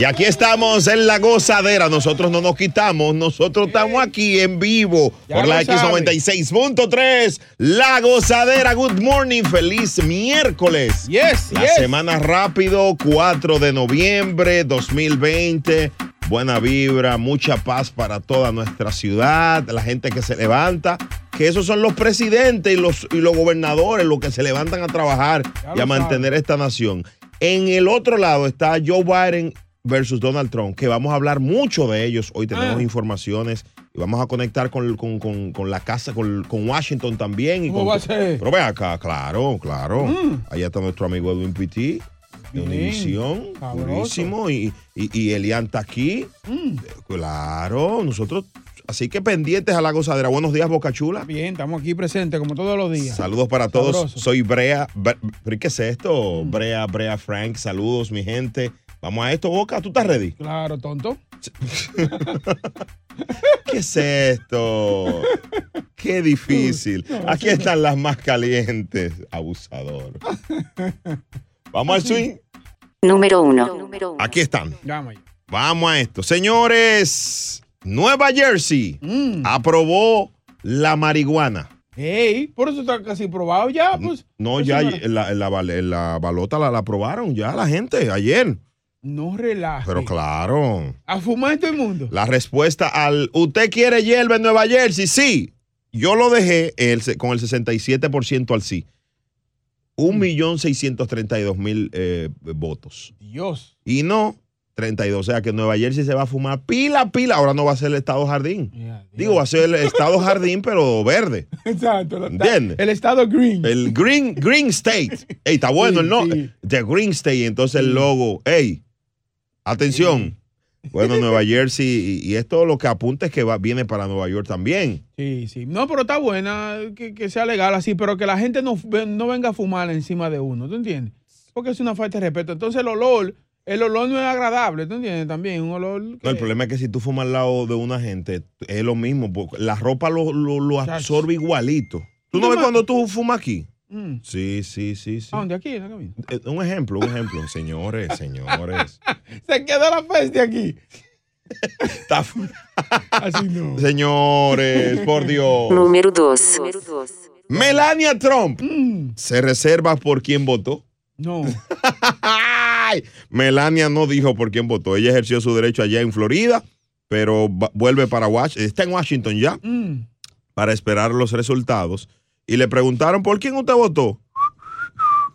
Y aquí estamos en la gozadera. Nosotros no nos quitamos, nosotros estamos aquí en vivo Ya por la sabe. X96.3. La gozadera. Good morning, feliz miércoles. Yes, La yes. semana rápido, 4 de noviembre 2020. Buena vibra, mucha paz para toda nuestra ciudad, la gente que se levanta, que esos son los presidentes y los, y los gobernadores los que se levantan a trabajar Ya y a mantener esta nación. En el otro lado está Joe Biden versus Donald Trump, que vamos a hablar mucho de ellos. Hoy tenemos Ah. informaciones y vamos a conectar con, con- con- con la casa, con, con Washington también. Y ¿Cómo con- va a ser? Pero ven acá, claro, claro. Mm. Allá está nuestro amigo Edwin Pitti de Univisión, buenísimo. Y, y, y Elian está aquí. Mm. Claro, nosotros. Así que pendientes a la gozadera. Buenos días, Boca Chula. Bien, estamos aquí presentes como todos los días. Saludos para todos. Soy Brea. Bre- ¿Pero qué es esto? Brea, Brea Frank. Saludos, mi gente. Vamos a esto, Boca. ¿Tú estás ready? Claro, tonto. ¿Qué es esto? Qué difícil. Aquí están las más calientes. Abusador. Vamos al swing. Número uno. Aquí están. Vamos a esto. Señores, Nueva Jersey Mm. aprobó la marihuana. Ey, por eso está casi probado ya, pues. No, ya la, la la balota la, la aprobaron ya la gente ayer. No relaje. Pero claro, A fumar en todo el mundo. la respuesta al ¿Usted quiere hierba en Nueva Jersey? Sí. Yo lo dejé el con el 67% al sí. Mm. 1.632.000 eh, votos. Dios. Y no 32. O sea que Nueva Jersey se va a fumar pila, pila. Ahora no va a ser el estado jardín. Digo, va a ser el estado jardín, pero verde. Exacto. ¿Entiendes? El estado green. El Green, Green State. Ey, está bueno Sí, el nombre. sí. The Green State. Entonces el logo. Ey, atención. Bueno, Nueva Jersey. Y, y esto lo que apunta es que va, viene para Nueva York también. Sí, sí. No, pero está buena que, que sea legal así, pero que la gente no, no venga a fumar encima de uno, ¿tú entiendes? Porque es una falta de respeto. Entonces el olor, el olor no es agradable, ¿tú entiendes? También un olor... que- No, el problema es que si tú fumas al lado de una gente, es lo mismo. porque La ropa lo, lo- lo absorbe igualito. ¿Tú no ¿Tú ves cuando tú fumas aquí? Mm. Sí, sí, sí, sí. ¿A dónde? Aquí. Eh, Un ejemplo, un ejemplo. señores, señores. Se quedó la peste aquí. Está Así no. señores, por Dios. Número 2. Melania Trump Mm. se reserva por quién votó. No. Ay, Melania no dijo por quién votó. Ella ejerció su derecho allá en Florida, pero va- vuelve para Washington. Está en Washington ya Mm. para esperar los resultados. Y le preguntaron por quién usted votó.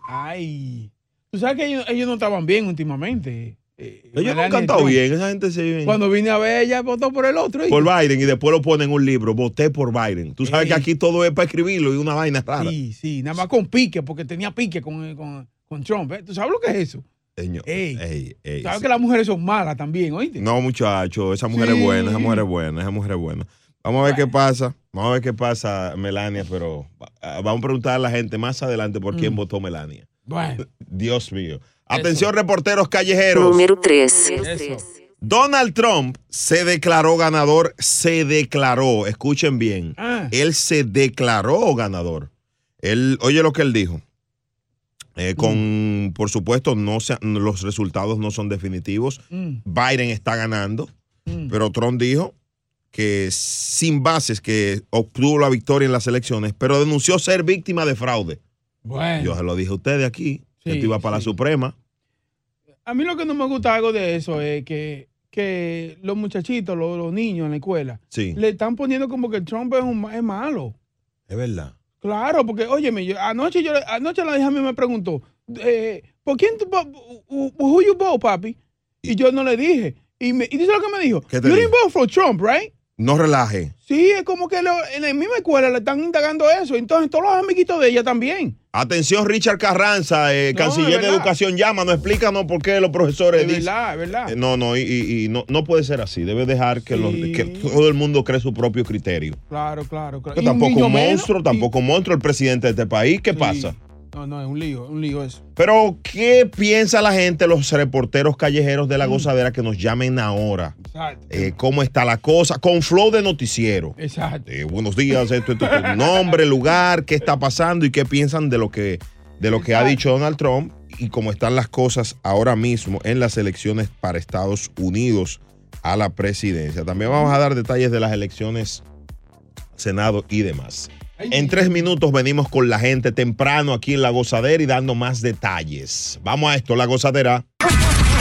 Ay. Tú sabes que ellos, ellos no estaban bien últimamente. Eh, Ellos no han cantado bien. Esa gente se Cuando vine a ver, ella votó por el otro. por Biden y después lo ponen en un libro. Voté por Biden. Tú sabes que aquí todo es para escribirlo y una vaina rara. Sí, sí, nada más con pique, porque tenía pique con, con, con Trump. ¿eh? ¿Tú sabes lo que es eso? Señor, Ey. ey, ey, Sabes sí. que las mujeres son malas también, ¿oíste? No, muchacho, esa mujer Sí. es buena, esa mujer es buena, esa mujer es buena. Vamos a ver qué pasa, vamos a ver qué pasa, Melania, pero ah, vamos a preguntar a la gente más adelante por quién Mm. votó Melania. Bueno, Dios mío. Atención, reporteros callejeros. Número 3. eso. Donald Trump se declaró ganador, se declaró, escuchen bien, Ah, él se declaró ganador. Él, oye lo que él dijo. Eh, con, por supuesto, no se- los resultados no son definitivos. mm, Biden está ganando. mm. Pero Trump dijo que sin bases que obtuvo la victoria en las elecciones, pero denunció ser víctima de fraude. Bueno, Yo se lo dije a ustedes aquí, Sí, esto iba para sí. la Suprema. A mí lo que no me gusta algo de eso es que, que los muchachitos, los, los niños en la escuela, Sí, le están poniendo como que Trump es, un, es malo. es verdad. Claro, porque, óyeme, yo, anoche, yo, anoche la hija mía me preguntó, eh, ¿por quién tú, who you vote, papi? Y yo no le dije. Y, me, y dice lo que me dijo. ¿Qué te You didn't vote for Trump, right? No relaje. Sí, es como que lo- en la misma escuela le están indagando eso. Entonces todos los amiguitos de ella también. Atención, Richard Carranza, eh, No, canciller de. Educación, llámanos, explícanos por qué los profesores Es dicen. verdad, es verdad. Eh, No, no, y, y- y no, no puede ser así. Debe dejar que, los- que todo el mundo cree su propio criterio. Claro, claro, claro. Tampoco un monstruo, tampoco un monstruo el presidente de este país. ¿Qué Sí. pasa? No, no, es un lío, es un lío eso. Pero, ¿qué piensa la gente, los reporteros callejeros de la gozadera que nos llamen ahora? Exacto. Eh, ¿Cómo está la cosa? Con flow de noticiero. Exacto. Eh, buenos días, esto, esto, esto, nombre, lugar, qué está pasando y qué piensan de lo que, de lo que ha dicho Donald Trump y cómo están las cosas ahora mismo en las elecciones para Estados Unidos a la presidencia. También vamos a dar detalles de las elecciones, Senado y demás. En tres minutos venimos con la gente temprano aquí en La Gozadera y dando más detalles. Vamos a esto, La Gozadera.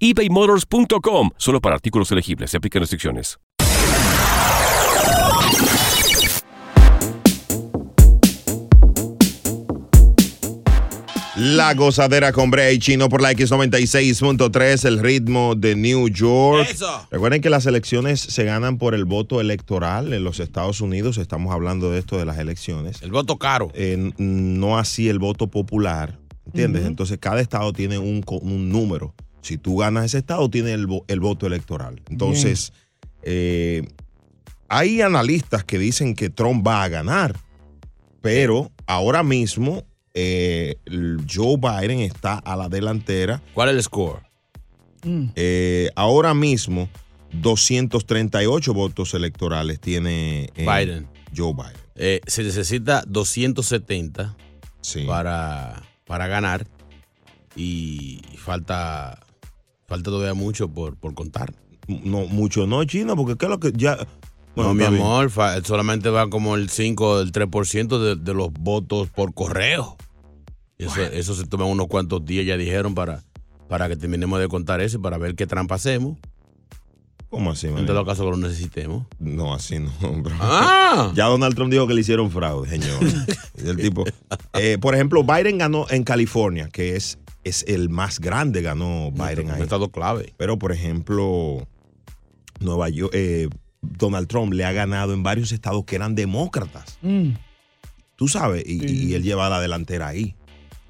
ebaymotors.com. Solo para artículos elegibles. Se aplican restricciones. La gozadera con Brea y Chino por la X96.3, el ritmo de New York. Recuerden que las elecciones se ganan por el voto electoral en los Estados Unidos. Estamos hablando de esto de las elecciones. El voto caro. Eh, no así el voto popular. ¿Entiendes? Entonces, cada estado tiene un, un número. Si tú ganas ese estado, tiene el, el voto electoral. Entonces, eh, hay analistas que dicen que Trump va a ganar, pero ahora mismo eh, Joe Biden está a la delantera. ¿Cuál es el score? Mm. Eh, ahora mismo, 238 votos electorales tiene eh, Biden. Joe Biden. Eh, se necesita 270 Sí. para, para ganar y falta falta todavía mucho por, por contar. No, mucho no, Chino, porque ¿qué es lo que ya... no, mi amor, solamente va como el 5 o el 3% de, de los votos por correo. Eso, eso se toma unos cuantos días, ya dijeron, para, para que terminemos de contar eso y para ver qué trampa hacemos. ¿Cómo así, En man? todo caso que lo necesitemos. No, así no, bro. ¡Ah! Ya Donald Trump dijo que le hicieron fraude, señor. el tipo. Eh, por ejemplo, Biden ganó en California, que es, es el más grande, ganó Biden Un ahí. estado clave. Pero, por ejemplo, Nueva York, eh, Donald Trump le ha ganado en varios estados que eran demócratas. Mm. Tú sabes, y, Sí. y él lleva la delantera ahí.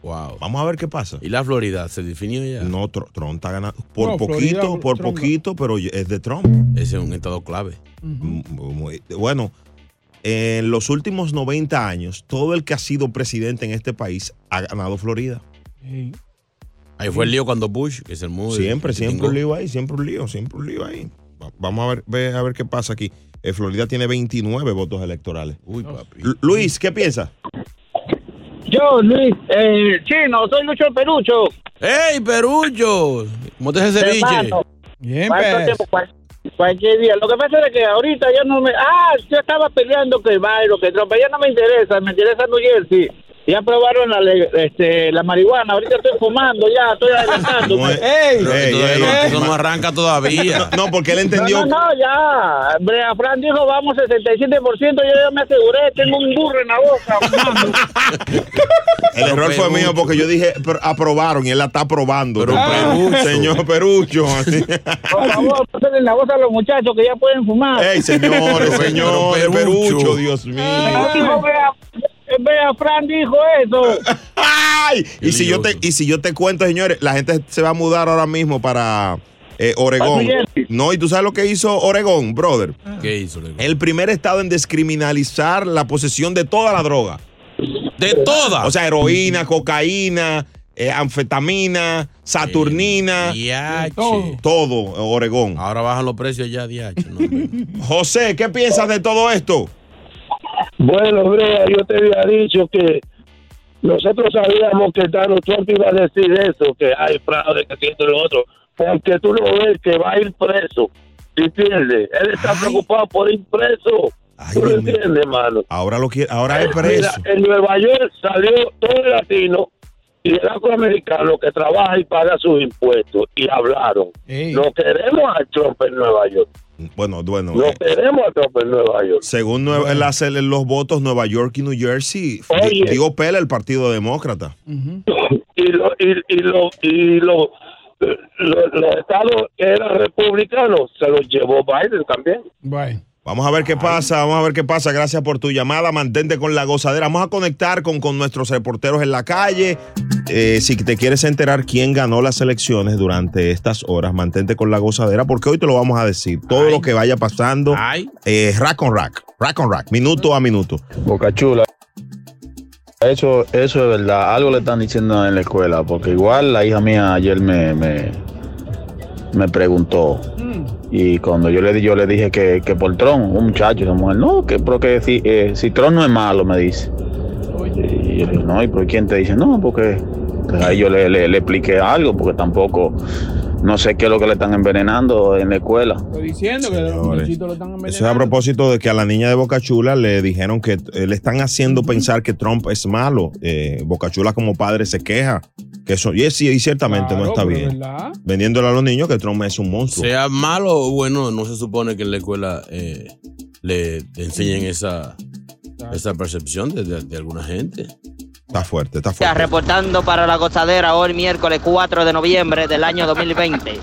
Wow. Vamos a ver qué pasa. ¿Y la Florida se definió ya? No, Tr- Trump está ganando por No, poquito, Florida, por Trump- poquito, pero es de Trump. Ese es un estado clave. M- muy- Bueno, en los últimos 90 años, todo el que ha sido presidente en este país ha ganado Florida. Sí. Ahí fue el lío cuando Bush, que es el muy. Siempre, siempre un lío ahí, siempre un lío, siempre un lío ahí. Va- Vamos a ver, ve- a ver qué pasa aquí. Eh, Florida tiene 29 votos electorales. Uy, papi. L- Luis, ¿qué piensa? Yo, Luis, eh, chino, soy Lucho el Perucho. ¡Ey, Perullo! ¿Cómo te hace ceviche? Bien, ¿cuánto pues. cualquier día. Lo que pasa es que ahorita yo no me. Ah, yo estaba peleando que el Bayro, que Trump. Ya no me interesa, me interesa New Jersey. Ya aprobaron la, este, la marihuana. Ahorita estoy fumando, ya estoy adelantando. No es- ¡Ey! Ey, ey, no, ey. eso no arranca todavía. No, porque él No, entendió. no, no, ya. Brea Fran dijo vamos 67%. Yo ya me aseguré, tengo un burro en la boca. El error fue mío porque yo dije, aprobaron y él la está aprobando. Pero No, Perucho. Señor Perucho. así. Por favor, pásenle la voz a los muchachos que ya pueden fumar. Ey, señores, señores, Perucho. Perucho, Dios mío. No Brea Fran dijo eso. ¡Ay! Y si, yo te, y si yo te cuento, señores, la gente se va a mudar ahora mismo para eh, Oregón. No, y tú sabes lo que hizo Oregón, brother. ¿Qué hizo? Lego? El primer estado en descriminalizar la posesión de toda la droga. De todas. O sea, heroína, cocaína, eh, anfetamina, saturnina, Diache. Todo. todo, Oregón. Ahora bajan los precios ya, no, hombre. José, ¿qué piensas de todo esto? Bueno, Brea, yo te había dicho que nosotros sabíamos que Donald Trump iba a decir eso, que hay fraude, que y lo otro, porque tú lo ves que va a ir preso, ¿entiendes? Él está Ay. preocupado por ir preso, Ay, ¿tú lo entiendes, hermano? Ahora lo quiere, ahora es Mira, preso. en Nueva York salió todo el latino y el afroamericano que trabaja y paga sus impuestos y hablaron. Ey. No queremos a Trump en Nueva York. Bueno, bueno. No eh, queremos a Trump en Nueva York. según Nueva- él hace los votos Nueva York y New Jersey, Oye. di- dio pela el Partido Demócrata. y lo, y, y lo, y lo, lo- los estados que eran republicanos se los llevó Biden también. Bueno. Vamos a ver qué pasa, vamos a ver qué pasa. Gracias por tu llamada. Mantente con la gozadera. Vamos a conectar con, con nuestros reporteros en la calle. Eh, si te quieres enterar quién ganó las elecciones durante estas horas, mantente con la gozadera porque hoy te lo vamos a decir. Todo lo que vaya pasando, Ay, eh, rack on rack, rack on rack, minuto a minuto. Boca Chula. Eso, eso es verdad. Algo le están diciendo en la escuela, porque igual la hija mía ayer me, me, me preguntó. Y cuando yo le, di- yo le dije que, que por Tron, un muchacho, una mujer, no, que porque si, eh, si Tron no es malo, me dice. Y yo le dije, no, ¿y por quién te dice? No, porque pues ahí yo le, le, le expliqué algo, porque tampoco, no sé qué es lo que le están envenenando en la escuela. Estoy diciendo que los Señores, muchachitos lo están Eso es a envenenando. propósito de que a la niña de Boca Chula le dijeron que eh, le están haciendo pensar que Trump es malo. Eh, Boca Chula como padre se queja. Que eso, y, es- sí, y ciertamente no está bien. ¿verdad? Vendiéndole a los niños que Trump es un monstruo. sea malo o bueno, no se supone que en la escuela eh, le enseñen esa, esa percepción de, de- de alguna gente. Está fuerte, está fuerte. reportando para la gozadera hoy miércoles 4 de noviembre del año 2020. En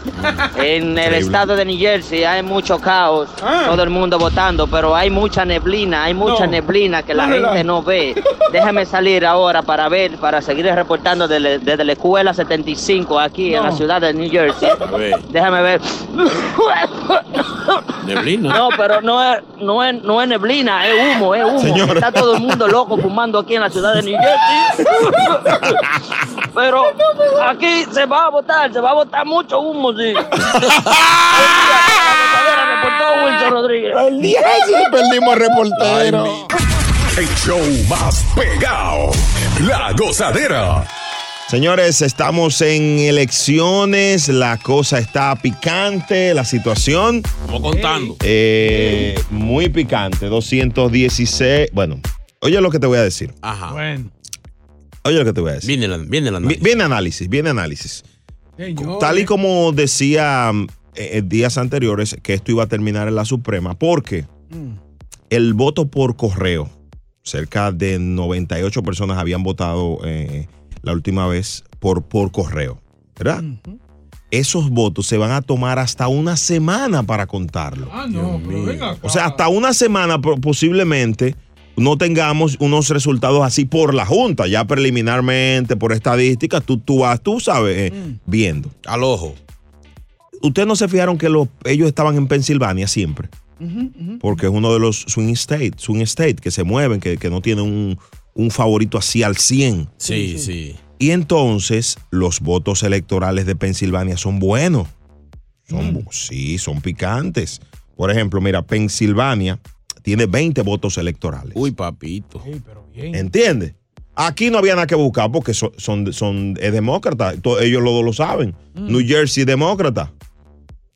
el Increíble. estado de New Jersey hay mucho caos, Ah. todo el mundo votando, pero hay mucha neblina, hay mucha No. neblina que la No, gente no ve. Déjame salir ahora para ver, para seguir reportando desde, desde la escuela 75 aquí en la ciudad de New Jersey. Déjame ver. neblina. No, pero no es, no es, no es neblina, es humo, es humo. Señora. Está todo el mundo loco fumando aquí en la ciudad de New Jersey. Pero aquí se va a votar, se va a votar mucho humo, sí. La reportó Wilson Rodríguez. perdimos reportero. El show más pegado. La gozadera. Señores, estamos en elecciones, la cosa está picante, la situación Como contando. eh, muy picante, 216, bueno, oye lo que te voy a decir, Ajá. Bueno. Oye lo que te voy a decir. Viene la, viene Viene análisis, viene análisis. Señores. Tal y como decía mm, eh, días anteriores que esto iba a terminar en la Suprema, porque Mm. el voto por correo, cerca de 98 personas habían votado eh, la última vez por, por correo, ¿verdad? Esos votos se van a tomar hasta una semana para contarlo. Ah, no, pero venga acá. O sea, hasta una semana posiblemente no tengamos unos resultados así por la Junta, ya preliminarmente, por estadística, tú, tú vas, tú sabes, eh, Mm. viendo. Al ojo. Ustedes no se fijaron que los- ellos estaban en Pensilvania siempre, porque es uno de los swing states, swing state que se mueven, que, que no tienen un, un favorito así al 100. Sí, sí. Y entonces los votos electorales de Pensilvania son buenos. Son, bu- Sí, son picantes. Por ejemplo, mira, Pensilvania tiene 20 votos electorales. Uy, papito. Ey, pero bien. ¿Entiendes? Aquí no había nada que buscar porque son, son, son es demócrata. Ellos los dos lo saben. New Jersey demócrata.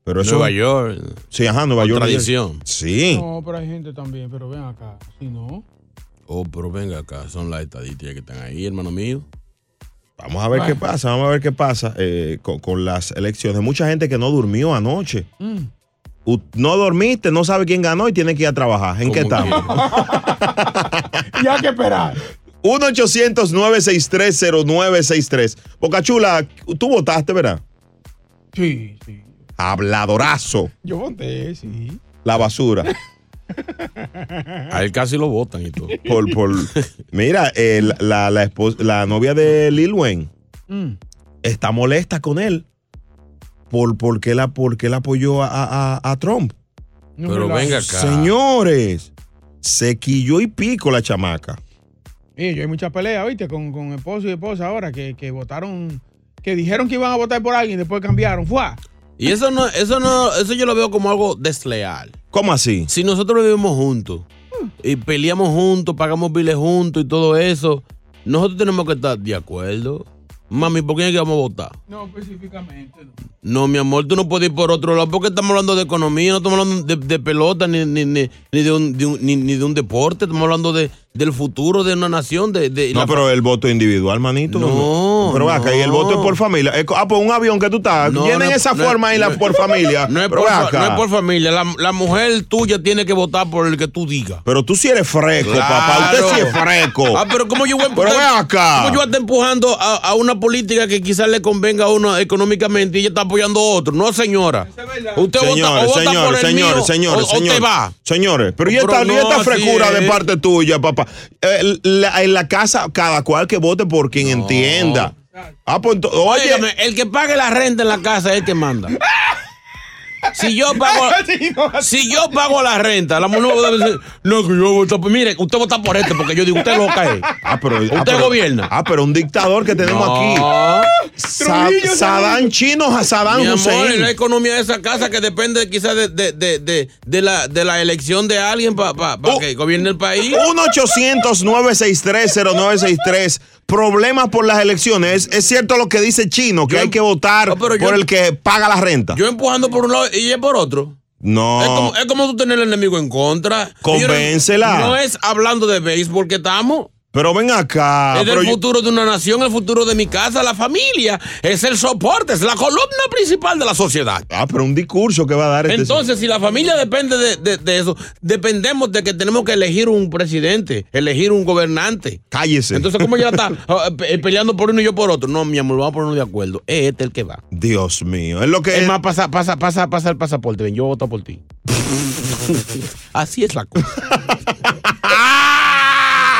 Pero eso. Nueva York. Sí, ajá, Nueva York. Tradición. Sí. No, pero hay gente también, pero ven acá. Si no. Oh, pero venga acá. Son las estadísticas que están ahí, hermano mío. Vamos a ver qué pasa, vamos a ver qué pasa eh, con, con las elecciones. Mucha gente que no durmió anoche. Mm. No dormiste, no sabe quién ganó y tiene que ir a trabajar. ¿En qué estamos? Y hay que esperar. 1-800-963-0963. Boca Chula, tú votaste, ¿verdad? Sí, sí. Habladorazo. Yo voté, sí. La basura. A él casi lo votan y todo. Por, por, mira, eh, la, la, la novia de Lil Wayne Mm. está molesta con él por, porque, él, porque él apoyó a, a- a Trump. No Pero venga acá. Señores, se quilló y pico la chamaca. Y yo hay muchas peleas, ¿viste? Con, con esposo y esposa ahora que, que votaron, que dijeron que iban a votar por alguien y después cambiaron. ¡Fua! Y eso no, eso no, eso yo lo veo como algo desleal. ¿Cómo así? Si nosotros vivimos juntos y peleamos juntos, pagamos biles juntos y todo eso, nosotros tenemos que estar de acuerdo. Mami, ¿por quién es que vamos a votar? No, específicamente. No. No, mi amor, tú no puedes ir por otro lado porque estamos hablando de economía, no estamos hablando de, de pelota ni, ni, ni, ni de un, de un- ni, ni de un deporte, estamos hablando de, del futuro de una nación. De, de No, la- pero el voto individual, manito. No, Pero ve acá, y el voto es por familia. Es co- Ah, pues un avión que tú estás. No, es- esa forma ahí la, por familia. No es Pero por, fa- acá. no es por familia, la, la mujer tuya tiene que votar por el que tú digas. Pero tú sí eres fresco, papá. Usted sí es fresco. Ah, pero ¿cómo yo voy a Pero ve acá. ¿Cómo yo voy a estar empujando a, a una política que quizás le convenga a uno económicamente y ella está apoyando a otro? No, señora. Usted vota, o Señores, vota por señores, el señores, mío, señores, o, o señores. te va. Señores, pero y Pero esta, y frescura de parte tuya, papá. Eh, la- en la casa, cada cual que vote por quien entienda. Ah, pues oye. Óigame, el que pague la renta en la casa es el que manda. Si yo pago, si yo pago la renta, la mujer no va a decir, no, que yo voto por. Mire, usted vota por este, porque yo digo, usted loca es. Ah, pero, ah, Usted pero- gobierna. Ah, pero un dictador que tenemos No. aquí. Sa- Saddam Chino a Saddam Mi amor, Hussein. es la economía de esa casa que depende quizás de, de, de, de, de la, de la elección de alguien para Oh. que gobierne el país. 1-800-963-0963. Problemas por las elecciones. Es, es cierto lo que dice Chino, que Yo- hay que votar No, pero yo- por el que paga la renta. Yo empujando por un lado y ella por otro. no. Es, como, es como tú tener el enemigo en contra. Convéncela. Yo No es hablando de béisbol que estamos. Pero ven acá. es yo- futuro de una nación, el futuro de mi casa, la familia. Es el soporte, es la columna principal de la sociedad. ah, pero un discurso que va a dar este Entonces, si la familia depende de, de- de eso, dependemos de que tenemos que elegir un presidente, elegir un gobernante. Cállese. Entonces, ¿cómo ella está ah, pe- peleando por uno y yo por otro? No, mi amor, vamos a ponernos de acuerdo. Es este el que va. Dios mío. Es lo que. Es más, pasa, pasa, pasa, pasa el pasaporte. Ven, yo voto por ti. Así es la cosa.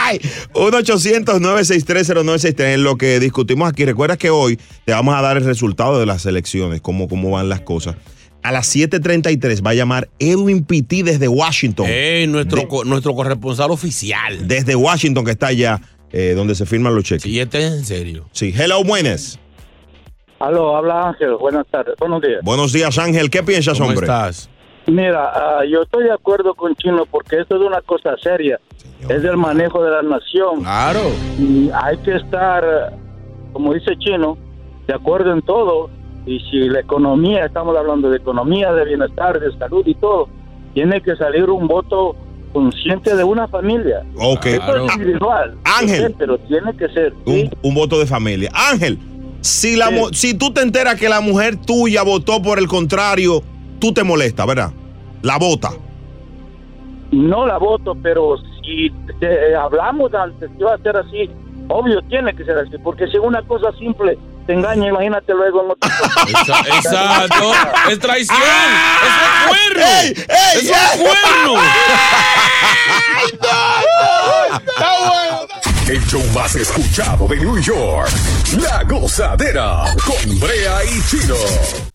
¡Ay! 1-800-963-0963 es lo que discutimos aquí. Recuerda que hoy te vamos a dar el resultado de las elecciones, cómo, cómo van las cosas. A las 7:33 va a llamar Edwin Pitti desde Washington. Ey, nuestro, co- nuestro corresponsal oficial. Desde Washington, que está allá, eh, donde se firman los cheques. Y este es en serio. Sí, hello, buenas. Aló, habla Ángel. Buenas tardes. Buenos días. Buenos días, Ángel. ¿Qué piensas, ¿Cómo hombre? estás? Mira, ah, yo estoy de acuerdo con Chino porque esto es una cosa seria. Es del manejo de la nación. Claro. Y hay que estar, como dice Chino, de acuerdo en todo. Y si la economía, estamos hablando de economía, de bienestar, de salud y todo, tiene que salir un voto consciente de una familia. Ok. Claro. es individual. Ángel. Pero tiene que ser. ¿sí? Un, un voto de familia. Ángel, si, la, Sí. si tú te enteras que la mujer tuya votó por el contrario, tú te molestas, ¿verdad? La vota. No la voto, pero si te- hablamos antes que va a ser así, obvio tiene que ser así, porque si una cosa simple te engaña, imagínate luego en otra cosa. Exa- Exacto. Es traición. Eso es cuerno. ¡Ey! ey, Eso es ey! cuerno. El show más escuchado de New York. La gozadera con Brea y Chino.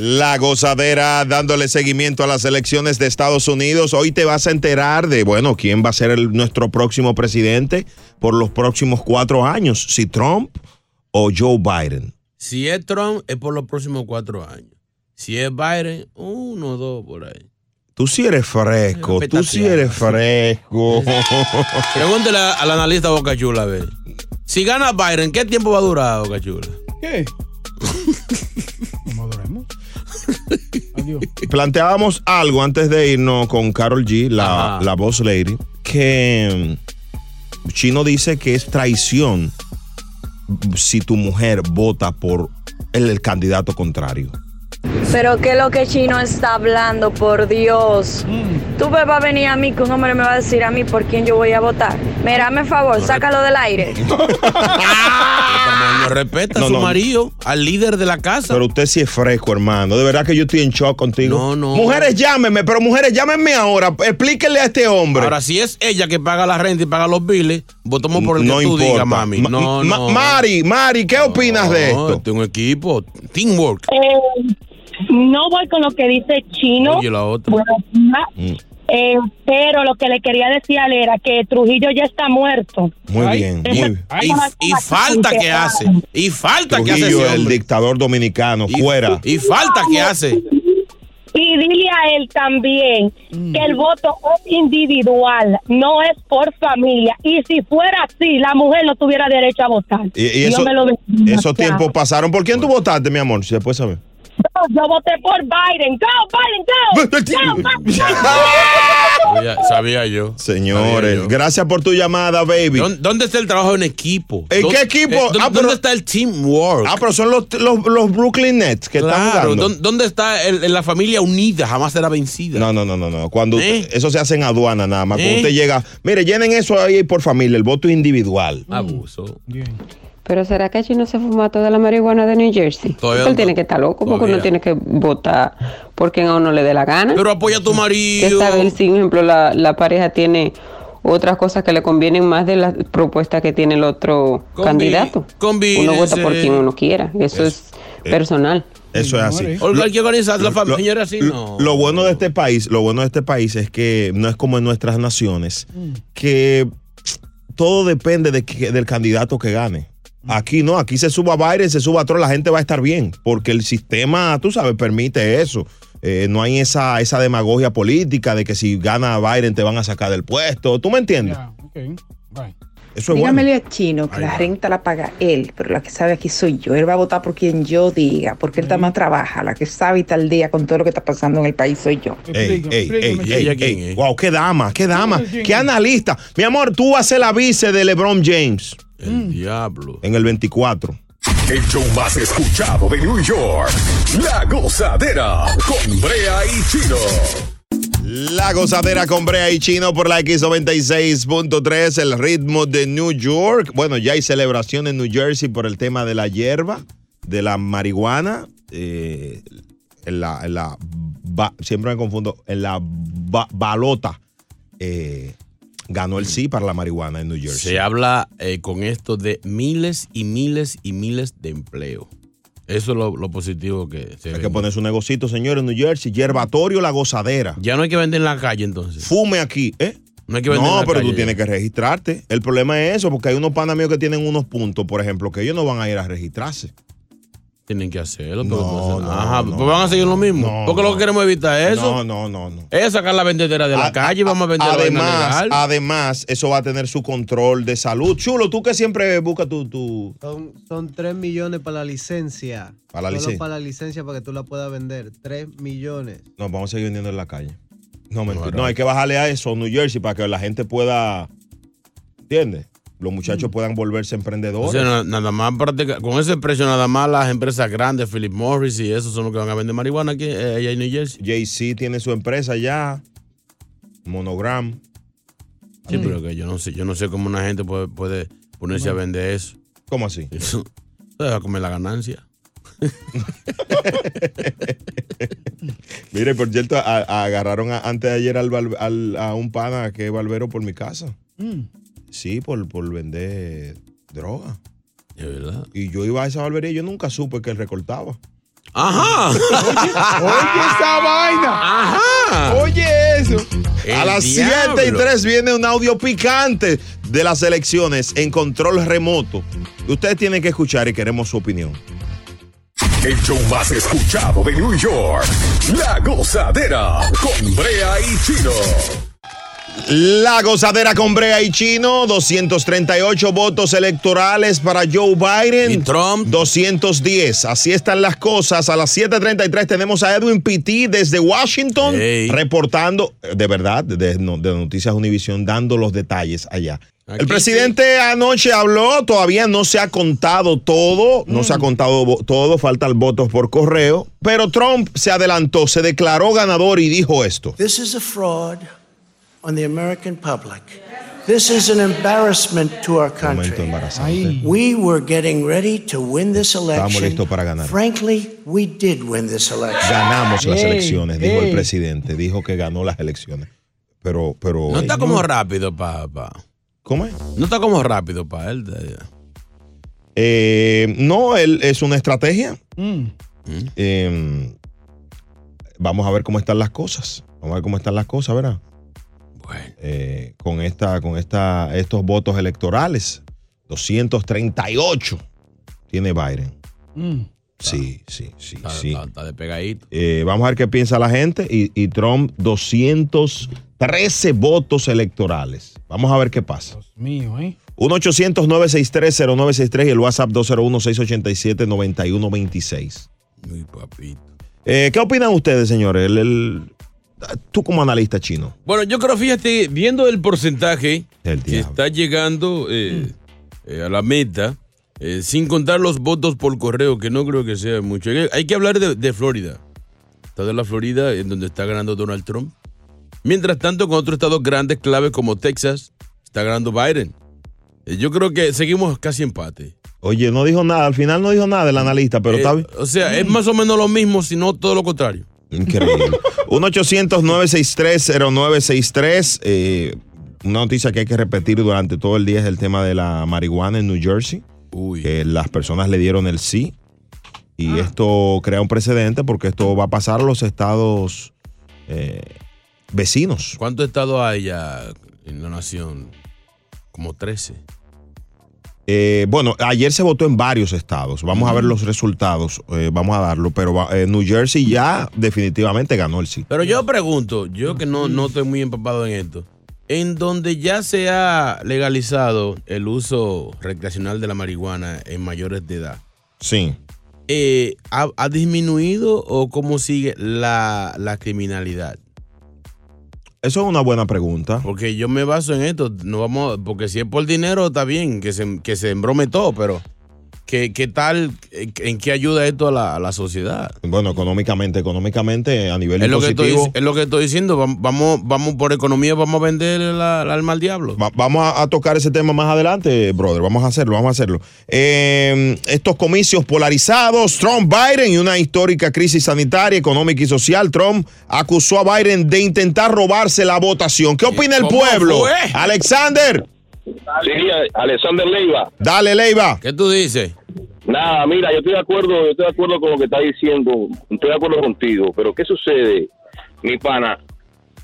La gozadera dándole seguimiento a las elecciones de Estados Unidos. Hoy te vas a enterar de, bueno, quién va a ser nuestro próximo presidente por los próximos cuatro años, si Trump o Joe Biden. Si es Trump, es por los próximos cuatro años. Si es Biden, uno o dos por ahí. Tú sí eres fresco, tú sí eres fresco. Pregúntele al analista Boca Chula, a ver. Si gana Biden, ¿qué tiempo va a durar Boca Chula? ¿Qué? ¿Cómo duremos? Adiós. Planteábamos algo antes de irnos con Carol G, la, la boss lady, que mm, Chino dice que es traición si tu mujer vota por el, el candidato contrario. Pero qué es lo que Chino está hablando, por Dios. Tú me vas a venir a mí, que un hombre me va a decir a mí por quién yo voy a votar. Mírame favor, sácalo del aire. No respeta a No, su no. marido, al líder de la casa. Pero usted sí es fresco, hermano. De verdad que yo estoy en shock contigo. No, no. Mujeres, llámenme, pero mujeres, llámenme ahora. Explíquenle a este hombre. Ahora, si es ella que paga la renta y paga los biles, votamos por el no que tú importa. digas, mami. Ma- No, Ma- no. Mari, Mari, ¿qué opinas de esto? este es un equipo, teamwork. Eh, no voy con lo que dice Chino. Oye, la otra. Días. Eh, pero lo que le quería decir a él era que Trujillo ya está muerto. Muy bien, muy bien. Y, y falta que hace. Y falta que hace ese Trujillo, el dictador dominicano, fuera. Y falta que hace. Y dile a él también Mm. que el voto es individual, no es por familia. Y si fuera así, la mujer no tuviera derecho a votar. Y, eso- me lo bendiga. esos tiempos pasaron. ¿Por quién tú votaste, mi amor? Si se puede Yo, voté por Biden. Go, Biden, go. Go, Biden. Sabía, sabía yo. Señores, Sabía yo. gracias por tu llamada, baby. ¿Dónde, dónde está el trabajo en equipo? ¿En ¿Dónde- qué equipo? eh, ¿dónde, Ah, pero- dónde está el teamwork? Ah, pero son los, los, los Brooklyn Nets que están Claro, jugando. ¿dónde, está el- la familia unida? Jamás será vencida. No, no, no, no, no. Cuando ¿Eh? usted- eso se hace en aduana nada más. Cuando ¿Eh? usted llega, mire, llenen eso ahí por familia, el voto individual. Abuso. Pero ¿será que Chino se fuma toda la marihuana de New Jersey? Todavía él no. tiene que estar loco, porque Todavía. uno tiene que votar por quien a uno le dé la gana. Pero apoya a tu Que marido. saber si, por ejemplo, la, la pareja tiene otras cosas que le convienen más de las propuestas que tiene el otro Convi- candidato. Uno vota por quien uno quiera. Eso es personal. Eso es así. Olga, hay que organizar la Lo- así no. Lo bueno de este país, lo bueno de este país es que no es como en nuestras naciones, que todo depende de que- del candidato que gane. Aquí no, aquí se suba Biden, se suba Trump, la gente va a estar bien, porque el sistema, tú sabes, permite eso. Eh, no hay esa, esa demagogia política de que si gana Biden te van a sacar del puesto. ¿Tú me entiendes? Eso es Dígamele bueno. a Chino que la renta la paga él, pero la que sabe aquí soy yo. Él va a votar por quien yo diga, porque él también trabaja. La que sabe y está al día con todo lo que está pasando en el país soy yo. Ey, ey, ey, ¿Y ey? Wow, qué dama, qué dama, ¿Quién qué analista. Mi amor, tú vas a ser la vice de LeBron James. El diablo. En el 24. El show más escuchado de New York. La gozadera con Brea y Chino. La gozadera con Brea y Chino por la X96.3, el ritmo de New York. Bueno, ya hay celebración en New Jersey por el tema de la hierba, de la marihuana. eh, en la, en la ba- siempre me confundo, en la ba- balota eh, ganó el sí para la marihuana en New Jersey. Se habla eh, con esto de miles y miles y miles de empleo. Eso es lo, lo positivo que se Hay que poner su negocito, señores, en New Jersey. Yerbatorio La Gozadera. Ya no hay que vender en la calle entonces. Fume aquí, ¿eh? No hay que vender en No, la pero calle tú tienes que registrarte. El problema es eso, porque hay unos panas míos que tienen unos puntos, por ejemplo, que ellos no van a ir a registrarse. Tienen que hacerlo. No, pero no, no, Ajá, no. pues van a seguir lo mismo. No, porque lo que queremos evitar es eso. No, no, no, no. Es sacar la vendedera de la A- calle y vamos a vender la Además, legal. además, eso va a tener su control de salud. Chulo, tú que siempre buscas tu, tu, Son, son 3 millones para la licencia. Para la licencia. para la licencia para que tú la puedas vender. 3 millones. No, vamos a seguir vendiendo en la calle. No, mentira. No, hay que bajarle a eso, New Jersey, para que la gente pueda. ¿Entiendes? Los muchachos puedan volverse O emprendedores. sea, nada más con ese precio, nada más las empresas grandes, Philip Morris y eso son los que van a vender marihuana aquí eh, allá en New Jersey. Jay-Z tiene su empresa ya. Monogram. Sí, pero que yo no sé, yo no sé cómo una gente puede, puede ponerse a vender eso. ¿Cómo así? Eso, va a comer la ganancia. Mire, por cierto, a- a- agarraron a- antes de ayer al, a un pana que es barbero por mi casa. Sí, por, por vender droga. Es verdad. Y yo iba a esa barbería y yo nunca supe que él recortaba. Ajá. Oye esa vaina. Ajá. Oye eso. a las 7 y diablo. 3 viene un audio picante de las elecciones en control remoto. Ustedes tienen que escuchar y queremos su opinión. El show más escuchado de New York. La gozadera con Brea y Chino. La gozadera con Brea y Chino, 238 votos electorales para Joe Biden. Y Trump. 210. Así están las cosas. A las 7:33 tenemos a Edwin Pitti desde Washington reportando, de verdad, de, no- de Noticias Univisión, dando los detalles allá. El presidente anoche habló, todavía no se ha contado todo, no se ha contado vo- todo, faltan votos por correo, pero Trump se adelantó, se declaró ganador y dijo esto. This is a fraud on the American public. This is an embarrassment to our country. We were getting ready to win this election. listos para ganar. Frankly, we did win this election. Ganamos las elecciones, dijo el presidente, dijo que ganó las elecciones. Pero, pero. No está como rápido para. Pa. ¿Cómo es? No está como rápido para él. Eh, no, él es una estrategia. Mm. Eh, vamos a ver cómo están las cosas. Vamos a ver cómo están las cosas, ¿verdad? Eh, con esta, con esta, estos votos electorales. 238 tiene Biden. Mm. Sí, sí, sí, Está, sí. está- está de pegadito. Eh, vamos a ver qué piensa la gente. Y, y Trump, 213 votos electorales. Vamos a ver qué pasa. Mío, ¿eh? 1-800-963-0963 y el WhatsApp 201-687-9126. Muy papito. Eh, ¿Qué opinan ustedes, señores? El- el- tú como analista chino. Bueno, yo creo, fíjate, viendo el porcentaje El que está llegando eh, eh, a la meta, eh, sin contar los votos por correo, que no creo que sea mucho. Hay- que hablar de, de Florida. Estado de la Florida, en donde está ganando Donald Trump. Mientras tanto, con otros estados grandes, claves como Texas, está ganando Biden. Yo creo que seguimos casi empate. Oye, no dijo nada. Al final no dijo nada el analista, pero está bien. O sea, es más o menos lo mismo, si no todo lo contrario. Increíble. 1-800-963-0963. Eh, una noticia que hay que repetir durante todo el día es el tema de la marihuana en New Jersey. Que las personas le dieron el sí. Y esto crea un precedente porque esto va a pasar a los estados eh, vecinos. ¿Cuántos estados hay ya en la nación? Como 13. Eh, bueno, ayer se votó en varios estados. Vamos a ver los resultados. eh, vamos a darlo. Pero eh, New Jersey ya definitivamente ganó el sí. Pero yo pregunto, yo que no, no estoy muy empapado en esto, en donde ya se ha legalizado el uso recreacional de la marihuana en mayores de edad, Sí. eh, ¿ha, ha disminuido o cómo sigue la, la criminalidad? Eso es una buena pregunta. Porque yo me baso en esto, no vamos, porque si es por dinero está bien, que se, que se embrome todo, pero ¿qué, qué tal, en qué ayuda esto a la, a la sociedad? Bueno, económicamente, económicamente a nivel Es lo, que estoy, es lo que estoy diciendo, vam- vamos, vamos por economía, vamos a vender la, la alma al diablo. Va- vamos a, a tocar ese tema más adelante, brother. Vamos a hacerlo, vamos a hacerlo. Eh, estos comicios polarizados, Trump, Biden y una histórica crisis sanitaria, económica y social. Trump acusó a Biden de intentar robarse la votación. ¿Qué opina el ¿Cómo pueblo? fue? Alexander, Sí, Alexander Leiva. dale, Leiva. ¿Qué tú dices? Nada, mira, yo estoy de acuerdo, yo estoy de acuerdo con lo que está diciendo, estoy de acuerdo contigo, pero ¿qué sucede, mi pana?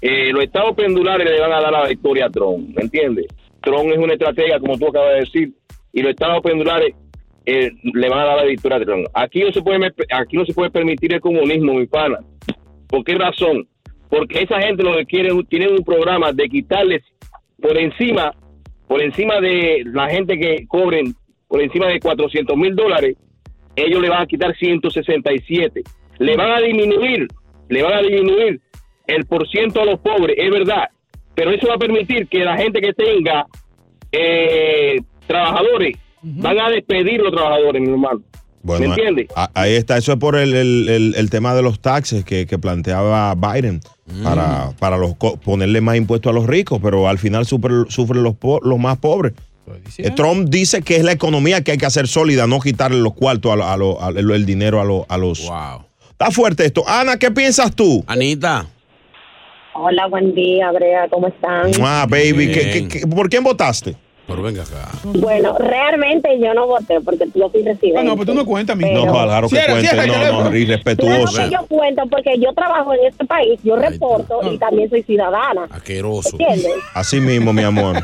Eh, los estados pendulares le van a dar la victoria a Trump, ¿me entiendes? Trump es una estratega, como tú acabas de decir, y los estados pendulares eh, le van a dar la victoria a Trump. Aquí no se puede, aquí no se puede permitir el comunismo, mi pana. ¿Por qué razón? Porque esa gente lo que quiere, tienen un programa de quitarles por encima, por encima de la gente que cobren por encima de 400 mil dólares, ellos le van a quitar 167. Le van a disminuir, le van a disminuir el por ciento a los pobres, es verdad. Pero eso va a permitir que la gente que tenga eh, trabajadores, van a despedir los trabajadores, mi hermano. ¿Me Bueno, entiendes? a- ahí está. Eso es por el, el- el- el tema de los taxes que, que planteaba Biden para, para los, co- ponerle más impuestos a los ricos, pero al final sufren, sufren los, po- los más pobres. Eh, Trump dice que es la economía que hay que hacer sólida, no quitarle los cuartos, a, lo- a lo- a lo- el dinero a, lo- a los... Está fuerte esto. Ana, ¿qué piensas tú? Anita. Hola, buen día, Brea, ¿cómo están? Ah, baby, ¿qué- Bien. qué- qué- por quién votaste? Pero venga acá. Bueno, realmente yo no voté porque yo soy residente. Ah, no, pues tú no cuentas, mi No, claro que Cierra, cuente. cierra el No, no, teléfono. Claro irrespetuoso. que yo cuento porque yo trabajo en este país, yo reporto y también soy ciudadana. Asqueroso. ¿Entiendes? Así mismo, mi amor.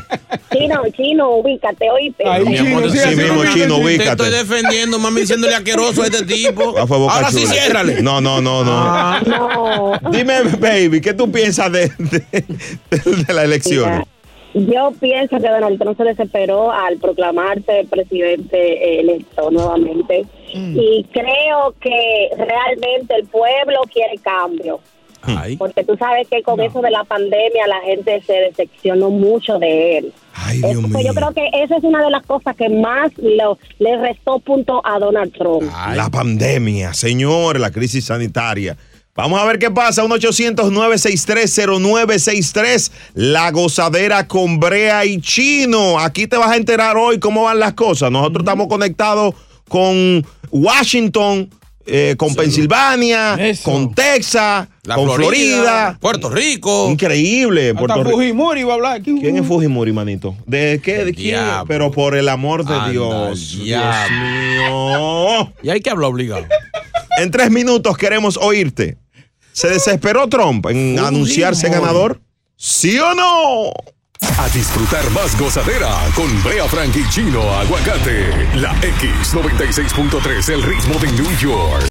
Chino, chino, ubícate, oíste. Mi amor, sí, te- así mismo, te- chino, te ubícate. estoy defendiendo, mami, diciéndole asqueroso a este tipo. Ah, Ahora sí, ciérrale. No, no, no, no. No. Dime, baby, ¿qué tú piensas de, de, de- de la elección? Yo pienso que Donald Trump se desesperó al proclamarse presidente electo nuevamente. Y creo que realmente el pueblo quiere cambio. Porque tú sabes que con eso de la pandemia la gente se decepcionó mucho de él. Ay, Dios Entonces, mío. yo creo que esa es una de las cosas que más lo- le restó punto a Donald Trump. La pandemia, señor, la crisis sanitaria. Vamos a ver qué pasa. 1-800-963-0963. La gozadera con Brea y Chino. Aquí te vas a enterar hoy cómo van las cosas. Nosotros estamos conectados con Washington, eh, con Pensilvania, con Texas, La con Florida, Florida. Puerto Rico. Increíble. Hasta Puerto. Fujimori va a hablar. ¿Quién es Fujimori, manito? ¿De qué? ¿De quién? Pero por el amor de Anda, Dios. Dios mío. Y hay que hablar obligado. En tres minutos queremos oírte. ¿Se desesperó Trump en anunciarse ganador? ¿Sí o no? A disfrutar más gozadera con Brea Frank y Chino Aguacate. La X96.3, el ritmo de New York.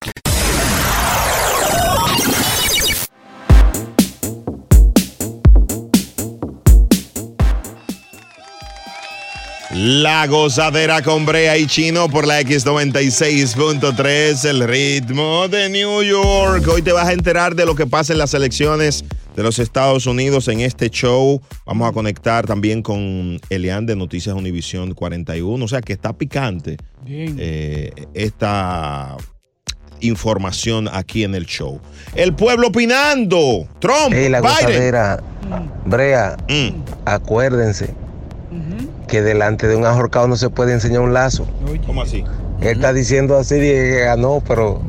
La gozadera con Brea y Chino por la X96.3, el ritmo de New York. Hoy te vas a enterar de lo que pasa en las elecciones de los Estados Unidos en este show. Vamos a conectar también con Elian de Noticias Univisión 41. O sea que está picante eh, esta información aquí en el show. El pueblo opinando. Trump, la Biden. Brea, acuérdense que delante de un ahorcado no se puede enseñar un lazo. ¿Cómo así? Él está diciendo así de que ganó, pero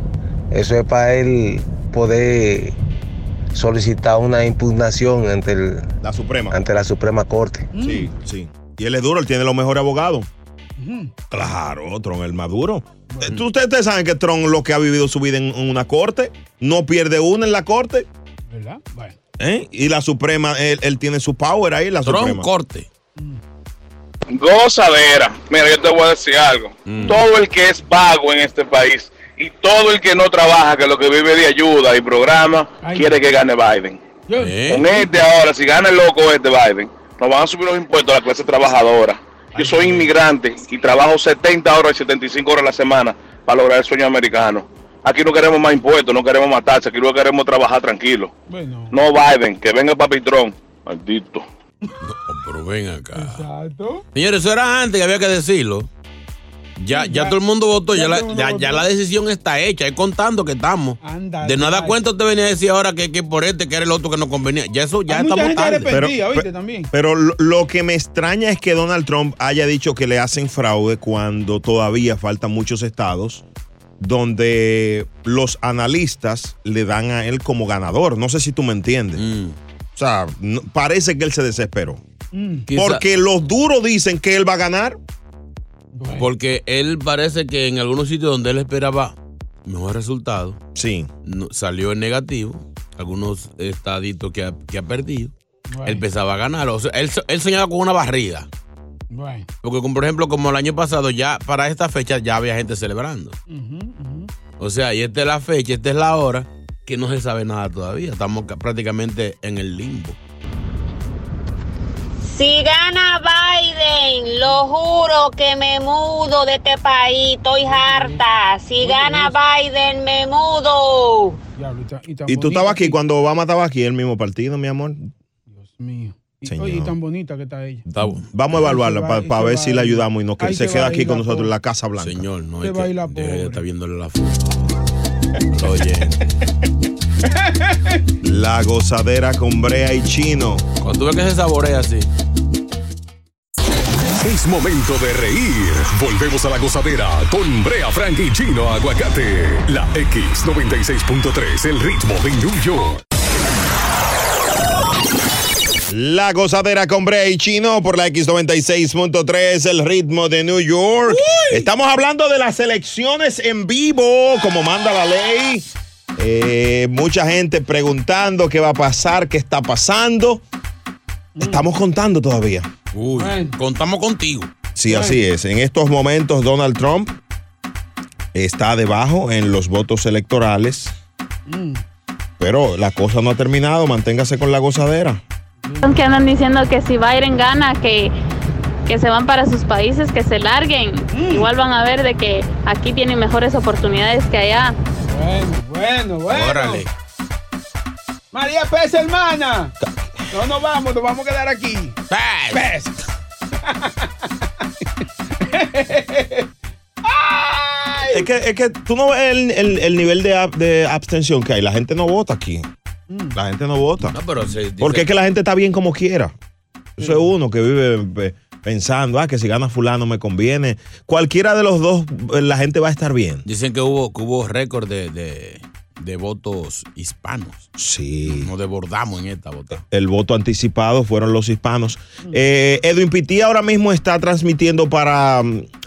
eso es para él poder solicitar una impugnación ante, el, la Suprema. ante la Suprema Corte. Sí, sí. Y él es duro, él tiene los mejores abogados. Claro, Tron, el maduro. Eh, ¿tú- Ustedes, ustedes saben que Tron lo que ha vivido su vida en, una corte, no pierde una en la corte. ¿Verdad? Bueno. ¿eh? Y la Suprema, él, él tiene su power ahí, la Tron Suprema. corte. Gozadera. Mira, yo te voy a decir algo. Todo el que es vago en este país y todo el que no trabaja, que lo que vive de ayuda y programa, quiere que gane Biden. Con este ahora, si gana el loco este Biden, nos van a subir los impuestos a la clase trabajadora. Yo soy inmigrante y trabajo 70 horas y 75 horas a la semana para lograr el sueño americano. Aquí no queremos más impuestos, no queremos matarse, aquí no queremos trabajar tranquilo. No Biden, que venga papi Trump. Maldito. Pero ven acá. Exacto. Señores, eso era antes que había que decirlo. Ya, ya, todo el mundo votó, ya, ya la, ya, votó. decisión está hecha, es contando que estamos. Anda, de nada cuenta usted venía a decir ahora que, que por este, que era el otro que nos convenía. Ya eso, ya Hay mucha estamos gente tarde. arrepentida, Pero- ¿oíste? También. Pero lo, lo que me extraña es que Donald Trump haya dicho que le hacen fraude cuando todavía faltan muchos estados donde los analistas le dan a él como ganador. No sé si tú me entiendes. O sea, no- parece que él se desesperó. Quizá- Porque los duros dicen que él va a ganar. Porque él parece que en algunos sitios donde él esperaba mejor resultado, sí. salió en negativo. Algunos estaditos que ha, que ha perdido. Él pensaba ganar. O sea, él, él soñaba con una barrida. Bueno. Porque, como, por ejemplo, como el año pasado, ya para esta fecha ya había gente celebrando. O sea, y esta es la fecha, esta es la hora que no se sabe nada todavía. Estamos ca- prácticamente en el limbo. Si gana Biden, lo juro que me mudo de este país. Estoy harta. Si gana Biden, me mudo. Y tú estabas aquí cuando Obama estaba aquí, el mismo partido, mi amor. mío. Y, Señor. oye, y tan bonita que está ella. Vamos a evaluarla para va, se ver si la ayudamos y no que se queda aquí con nosotros en la. Casa Blanca. Señor, no ir que. de estar viéndole la foto. Oye. La gozadera con Brea y Chino. Cuando tú ves que se saborea así. Es momento de reír. Volvemos a la gozadera con Brea Frank y Chino Aguacate. La X96.3, el ritmo de New York. La gozadera con Brea y Chino por la X96.3, el ritmo de New York. Estamos hablando de las elecciones en vivo, como manda la ley. Eh, mucha gente preguntando qué va a pasar, qué está pasando. Estamos contando todavía. Uy, contamos contigo. Sí, así es. En estos momentos Donald Trump está debajo en los votos electorales, Mm. pero la cosa no ha terminado. Manténgase con la gozadera. que andan diciendo que si Biden gana, que, que se van para sus países, que se larguen. Igual van a ver de que aquí tienen mejores oportunidades que allá. Bueno, bueno, bueno. Órale. María Pez, hermana. No nos vamos, nos vamos a quedar aquí. Pez. Es que, es que tú no ves el, el- el nivel de, ab- de abstención que hay. La gente no vota aquí. La gente no vota. No, pero se dice- Porque es que la gente está bien como quiera. Eso es uno que vive pe- pensando, ah, que si gana fulano me conviene. Cualquiera de los dos, eh, la gente va a estar bien. Dicen que hubo, que hubo récord de, de, de votos hispanos. Sí. Nos desbordamos en esta vota. El voto anticipado fueron los hispanos. Eh, Edwin Pitti ahora mismo está transmitiendo para,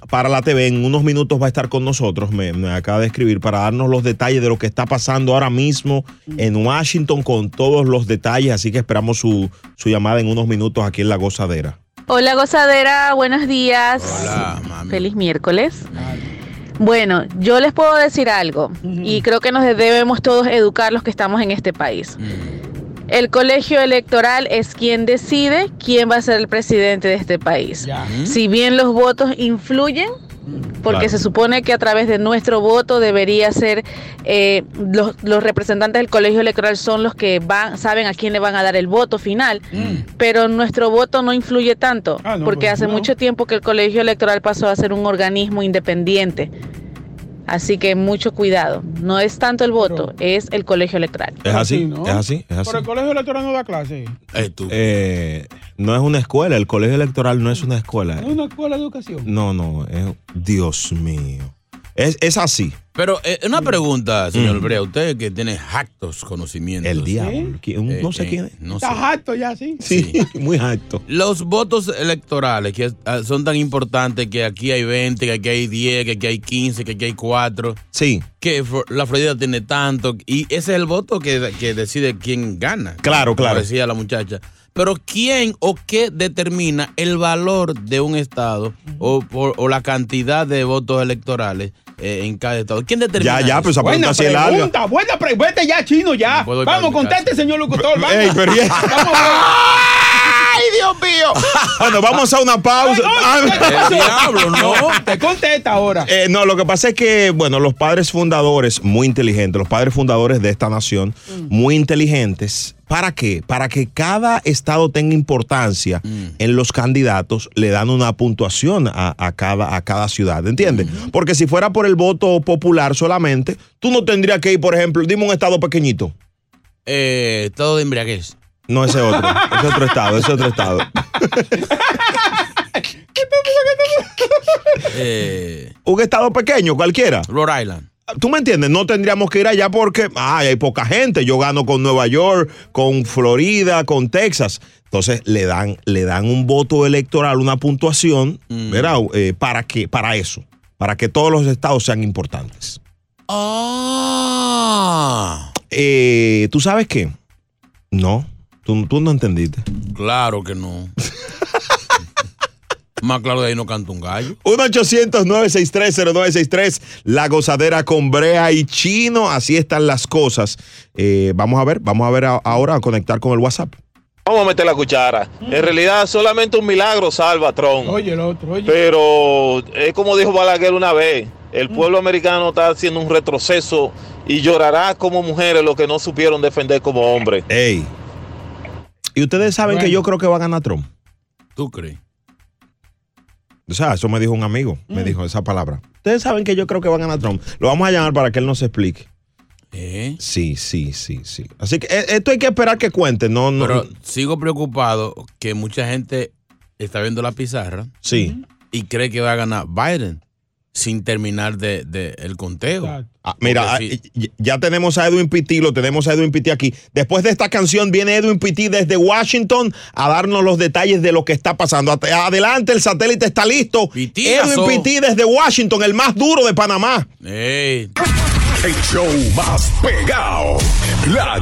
para la TV. En unos minutos va a estar con nosotros. Me, me acaba de escribir para darnos los detalles de lo que está pasando ahora mismo en Washington con todos los detalles. Así que esperamos su, su llamada en unos minutos aquí en La Gozadera. Hola gozadera, buenos días. Hola, Feliz miércoles. Bueno, yo les puedo decir algo y creo que nos debemos todos educar los que estamos en este país. El colegio electoral es quien decide quién va a ser el presidente de este país. Si bien los votos influyen, porque Claro. se supone que a través de nuestro voto debería ser eh, los, los representantes del colegio electoral son los que van saben a quién le van a dar el voto final, pero nuestro voto no influye tanto, Ah, no, porque pues, hace no. mucho tiempo que el colegio electoral pasó a ser un organismo independiente. Así que mucho cuidado. No es tanto el voto, es el colegio electoral. Es así, ¿no? es así, es así. Por el colegio electoral no da clase. Eh, no es una escuela, el colegio electoral no es una escuela. No es una escuela de educación. No, no, es, Dios mío. Es, es así. Pero eh, una pregunta, señor Mm. Brea, usted que tiene actos conocimientos. El diablo. ¿Quién? No sé quién es. No sé. Estás harto ya, sí. Sí, muy alto. Los votos electorales que ah, son tan importantes que aquí hay 20, que aquí hay 10, que aquí hay 15, que aquí hay 4. Sí. Que la Florida tiene tanto. Y ese es el voto que, que decide quién gana. Claro, como claro. decía la muchacha. Pero ¿quién o qué determina el valor de un estado o, por- o la cantidad de votos electorales eh, en cada estado? ¿Quién determina Ya, ya, pues, esa pregunta sí es larga. pregunta, buena pregunta. Vete ya, chino, ya. ir Vamos, conteste, señor locutor. Vamos. Ey, pero ya- Vamos, ¡Ay, Dios mío! Bueno, vamos a una pausa. Diablo, no. Te contesta ahora. Eh, no, lo que pasa es que, bueno, los padres fundadores, muy inteligentes, los padres fundadores de esta nación, muy inteligentes. ¿Para qué? Para que cada estado tenga importancia en los candidatos, le dan una puntuación a, a cada, a cada ciudad, ¿entiendes? Porque si fuera por el voto popular solamente, tú no tendrías que ir, por ejemplo, dime un estado pequeñito. Eh, estado de embriaguez. No, ese otro, ese otro estado, ese otro estado. Eh, Un estado pequeño, cualquiera. Rhode Island. ¿Tú me entiendes? No tendríamos que ir allá porque ay, hay poca gente. Yo gano con Nueva York, con Florida, con Texas. Entonces le dan, le dan un voto electoral, una puntuación, ¿verdad? Eh, ¿Para qué? Para eso. Para que todos los estados sean importantes. Ah. Eh, ¿Tú sabes qué? No, tú, tú no entendiste. Claro que no. Más claro de ahí no canta un gallo. 1-800-963-0963, La Gozadera con Brea y Chino. Así están las cosas. Eh, vamos a ver, vamos a ver a- ahora a conectar con el WhatsApp. Vamos a meter la cuchara. En realidad, solamente un milagro salva a Trump. Oye, el otro, oye. Pero es como dijo Balaguer una vez: el pueblo americano está haciendo un retroceso y llorará como mujeres los que no supieron defender como hombres. Ey. Y ustedes saben que yo creo que va a ganar Trump. ¿Tú crees? O sea, eso me dijo un amigo, me dijo esa palabra. Ustedes saben que yo creo que va a ganar Trump. Lo vamos a llamar para que él nos explique. ¿Eh? Sí, sí, sí, sí. Así que eh, esto hay que esperar que cuente, no, no. Pero sigo preocupado que mucha gente está viendo la pizarra sí. y cree que va a ganar Biden sin terminar de, de el conteo. Ah, mira, ah, ya tenemos a Edwin Pitti, lo tenemos a Edwin Pitti aquí. Después de esta canción viene Edwin Pitti desde Washington a darnos los detalles de lo que está pasando. Adelante, el satélite está listo. Pitiazo. Edwin Pitti desde Washington, el más duro de Panamá. Ey. El show más pegado. La.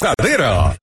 Cadera.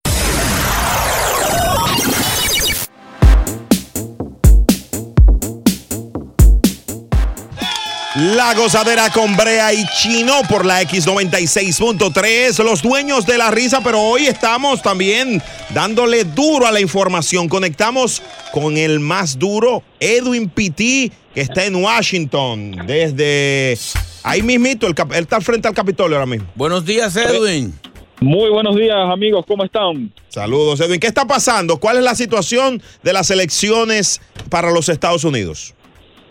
La gozadera con Brea y Chino por la X96.3, los dueños de la risa, pero hoy estamos también dándole duro a la información. Conectamos con el más duro, Edwin Pitti, que está en Washington, desde ahí mismito, el él está frente al Capitolio ahora mismo. Buenos días, Edwin. Muy buenos días, amigos. ¿Cómo están? Saludos, Edwin. ¿Qué está pasando? ¿Cuál es la situación de las elecciones para los Estados Unidos?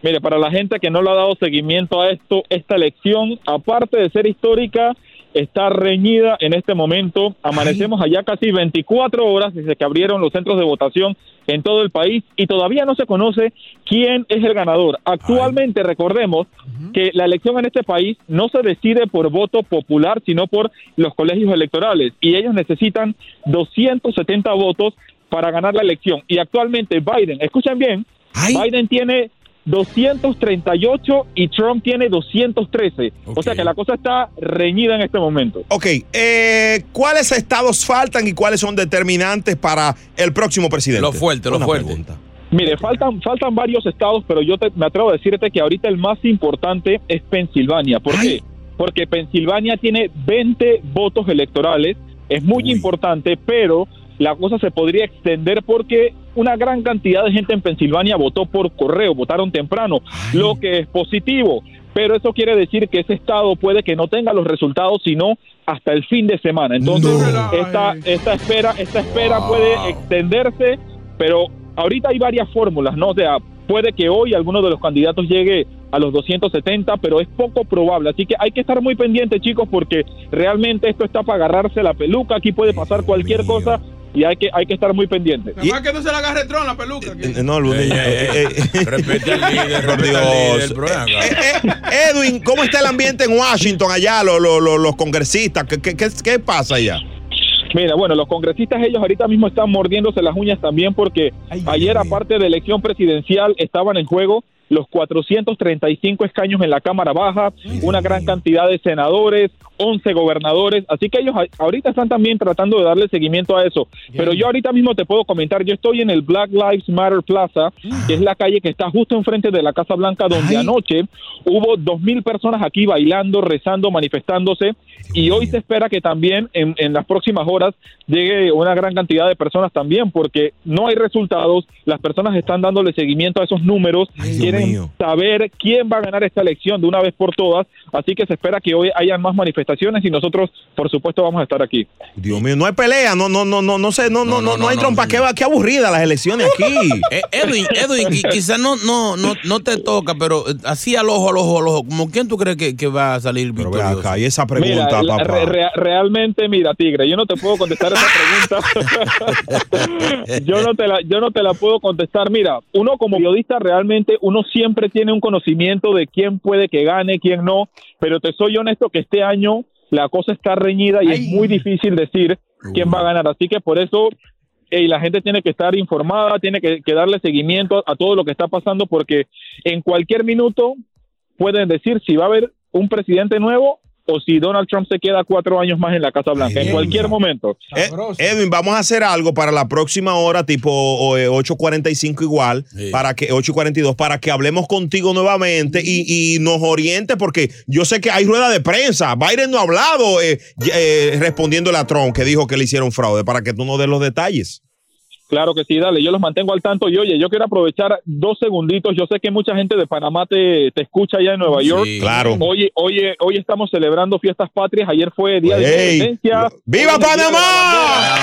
Mire, para la gente que no le ha dado seguimiento a esto, esta elección, aparte de ser histórica, está reñida en este momento. Amanecemos allá casi 24 horas desde que abrieron los centros de votación en todo el país y todavía no se conoce quién es el ganador. Actualmente, recordemos que la elección en este país no se decide por voto popular, sino por los colegios electorales y ellos necesitan 270 votos para ganar la elección. Y actualmente Biden, escuchen bien, Biden tiene 238 y Trump tiene 213. O sea que la cosa está reñida en este momento. Ok, eh, ¿cuáles estados faltan y cuáles son determinantes para el próximo presidente? Lo fuerte, lo Una fuerte. pregunta. Mire, faltan, faltan varios estados, pero yo te- me atrevo a decirte que ahorita el más importante es Pensilvania. ¿Por qué? Porque Pensilvania tiene 20 votos electorales, es muy importante, pero la cosa se podría extender porque una gran cantidad de gente en Pensilvania votó por correo, votaron temprano, lo que es positivo. Pero eso quiere decir que ese estado puede que no tenga los resultados, sino hasta el fin de semana. Entonces, esta, esta espera, esta espera puede extenderse, pero ahorita hay varias fórmulas, ¿no? O sea, puede que hoy alguno de los candidatos llegue a los 270, pero es poco probable. Así que hay que estar muy pendientes, chicos, porque realmente esto está para agarrarse la peluca. Aquí puede pasar cualquier cosa y hay que, hay que estar muy pendientes. Además que no se le agarre Tron la peluca. Eh, No, Luis. Ey, ey, ey. Respete al líder, Por Dios. Eh, Edwin, ¿cómo está el ambiente en Washington allá, lo- lo- lo- los congresistas? ¿Qué, qué- qué- qué pasa allá? Mira, bueno, los congresistas ellos ahorita mismo están mordiéndose las uñas también porque ayer, aparte de elección presidencial, estaban en juego los 435 escaños en la Cámara Baja, una gran cantidad de senadores, 11 gobernadores, así que ellos ahorita están también tratando de darle seguimiento a eso. Pero yo ahorita mismo te puedo comentar, yo estoy en el Black Lives Matter Plaza, que es la calle que está justo enfrente de la Casa Blanca, donde anoche hubo 2.000 personas aquí bailando, rezando, manifestándose, y hoy se espera que también en, en las próximas horas llegue una gran cantidad de personas también, porque no hay resultados, las personas están dándole seguimiento a esos números, quieren saber quién va a ganar esta elección de una vez por todas, así que se espera que hoy hayan más manifestaciones y nosotros, por supuesto, vamos a estar aquí. Dios mío, no hay pelea, no, no, no, no, no sé, no, no, no, no, hay trompa. Qué, va- qué aburrida las elecciones aquí. Eh, Edwin, Edwin, qui- quizás no, no, no, no te toca, pero eh, así al ojo, al ojo, al ojo, ¿como quién tú crees que, que va a salir victorioso? acá, y esa Mira, re- re- realmente, mira, Tigre, yo no te puedo contestar esa pregunta. yo no te la, yo no te la puedo contestar. Mira, uno como periodista realmente uno siempre tiene un conocimiento de quién puede que gane, quién no. Pero te soy honesto que este año la cosa está reñida y es muy difícil decir quién va a ganar. Así que por eso ey, la gente tiene que estar informada, tiene que, que darle seguimiento a todo lo que está pasando, porque en cualquier minuto pueden decir si va a haber un presidente nuevo o si Donald Trump se queda cuatro años más en la Casa Blanca, en cualquier momento. Eh, Edwin, vamos a hacer algo para la próxima hora, tipo o, eh, 8.45 igual, para que 8.42, para que hablemos contigo nuevamente y, y nos oriente, porque yo sé que hay rueda de prensa. Biden no ha hablado eh, eh, respondiéndole a Trump, que dijo que le hicieron fraude, para que tú nos des los detalles. Claro que sí, dale, yo los mantengo al tanto. Y oye, yo quiero aprovechar dos segunditos. Yo sé que mucha gente de Panamá te, te escucha allá en Nueva York. claro. Hoy, hoy, hoy estamos celebrando fiestas patrias. Ayer fue Día de Independencia. ¡Viva Hoy de la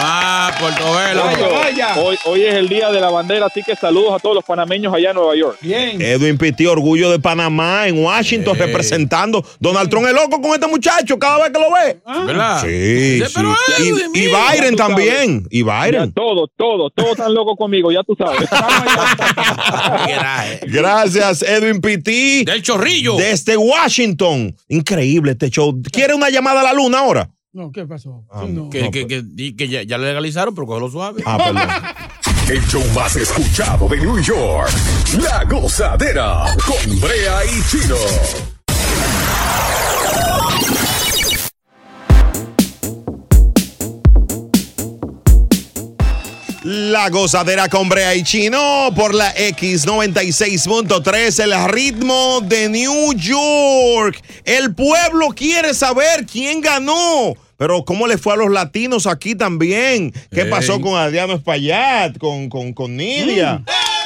Ah, Portobelo. bandera. Hoy, hoy es el Día de la Bandera, así que saludos a todos los panameños allá en Nueva York. Bien. Edwin Pitti, orgullo de Panamá, en Washington, representando. Donald Trump es loco con este muchacho cada vez que lo ve. ¿Verdad? Sí, Sí, sí. pero Y, Edwin, y mira. Byron Ya tú también. Y Ya, Byron. todos, todos, están locos conmigo, ya tú sabes. Gracias, Edwin Pitti. Del chorrillo. Desde Washington. Increíble este show. ¿Quiere una llamada a la luna ahora? No, ¿qué pasó? Ah, no. Que, que, que, ya, ya le legalizaron, pero cógelo suave. Ah, perdón. El show más escuchado de New York. La gozadera con Brea y Chino. La gozadera con Brea y Chino por la X96.3, el ritmo de New York. El pueblo quiere saber quién ganó. Pero ¿cómo le fue a los latinos aquí también? ¿Qué pasó con Adriano Espaillat, con, con, con Nidia?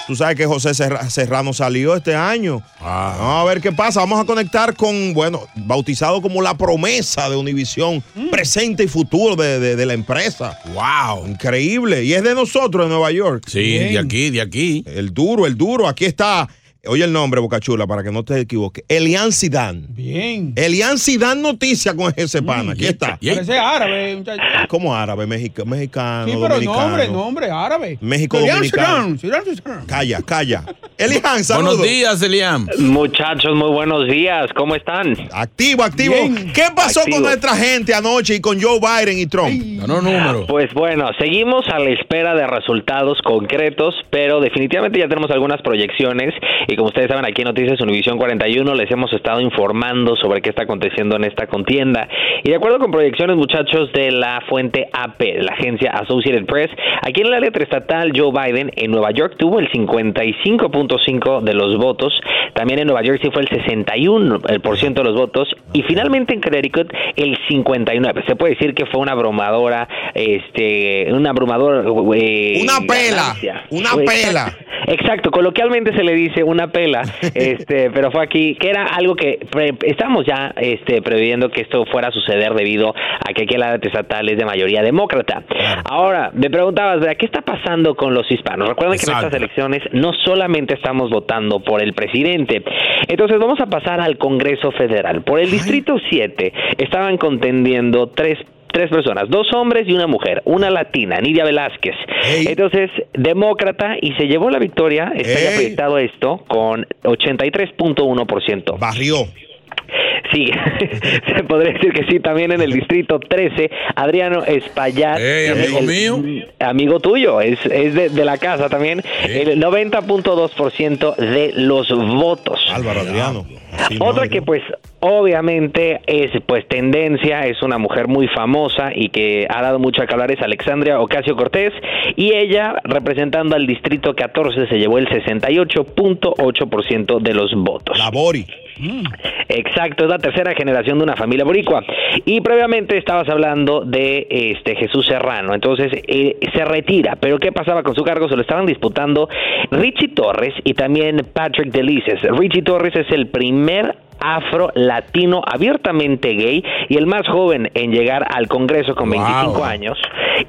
Tú sabes que José Serra- Serrano salió este año. Vamos a ver qué pasa. Vamos a conectar con, bueno, bautizado como la promesa de Univisión, presente y futuro de, de- de la empresa. ¡Wow! Increíble. Y es de nosotros, de Nueva York. Sí, de aquí, de aquí. El duro, el duro. Aquí está. Oye el nombre, Bocachula, para que no te equivoques. Elian Zidane. Bien. Elian Zidane noticia con ese pana. Aquí está. Parece árabe, muchacho. ¿Cómo árabe? Mexica- mexicano, Sí, pero dominicano. nombre, nombre, árabe. México Elian dominicano. Zidane, Zidane. Calla, calla. Elian, saludos. Buenos días, Eliam. Muchachos, muy buenos días. ¿Cómo están? Activo, activo. Bien. ¿Qué pasó Activo. con nuestra gente anoche y con Joe Biden y Trump? Ganó número. Pues bueno, seguimos a la espera de resultados concretos, pero definitivamente ya tenemos algunas proyecciones y como ustedes saben aquí en Noticias Univisión 41 les hemos estado informando sobre qué está aconteciendo en esta contienda y de acuerdo con proyecciones muchachos de la fuente AP, la agencia Associated Press, aquí en el área estatal Joe Biden en Nueva York tuvo el 55.5 de los votos, también en Nueva Jersey fue el 61 el por ciento de los votos y finalmente en Connecticut el 59. Se puede decir que fue una abrumadora, este, una abrumadora eh, Una pela, ganancia. una pela. exact- Exacto, coloquialmente se le dice una pela, este, pero fue aquí que era algo que pre- estamos ya este, previendo que esto fuera a suceder debido a que aquí el área estatal es de mayoría demócrata. Ahora, me preguntabas, ¿verdad? ¿qué está pasando con los hispanos? Recuerden que en estas elecciones no solamente estamos votando por el presidente. Entonces vamos a pasar al Congreso Federal. Por el Distrito 7 estaban contendiendo tres tres personas, dos hombres y una mujer, una latina, Nidia Velázquez. Entonces, demócrata y se llevó la victoria, está ya proyectado esto con 83.1%. Barrió. Sí, se podría decir que sí, también en el distrito 13, Adriano Espaillat. Ey, amigo mío. Amigo tuyo, es, es de, de la casa también. El 90.2% de los votos. Álvaro Adriano. No, Otra que pues obviamente es pues tendencia, es una mujer muy famosa y que ha dado mucho a que hablar es Alexandria Ocasio Cortés y ella representando al distrito 14 se llevó el 68.8% de los votos. La Bori. Exacto, es la tercera generación de una familia boricua. Y previamente estabas hablando de este Jesús Serrano, entonces eh, se retira, pero ¿qué pasaba con su cargo? Se lo estaban disputando Richie Torres y también Patrick Delices. Richie Torres es el primer afro latino abiertamente gay y el más joven en llegar al Congreso con Wow. 25 años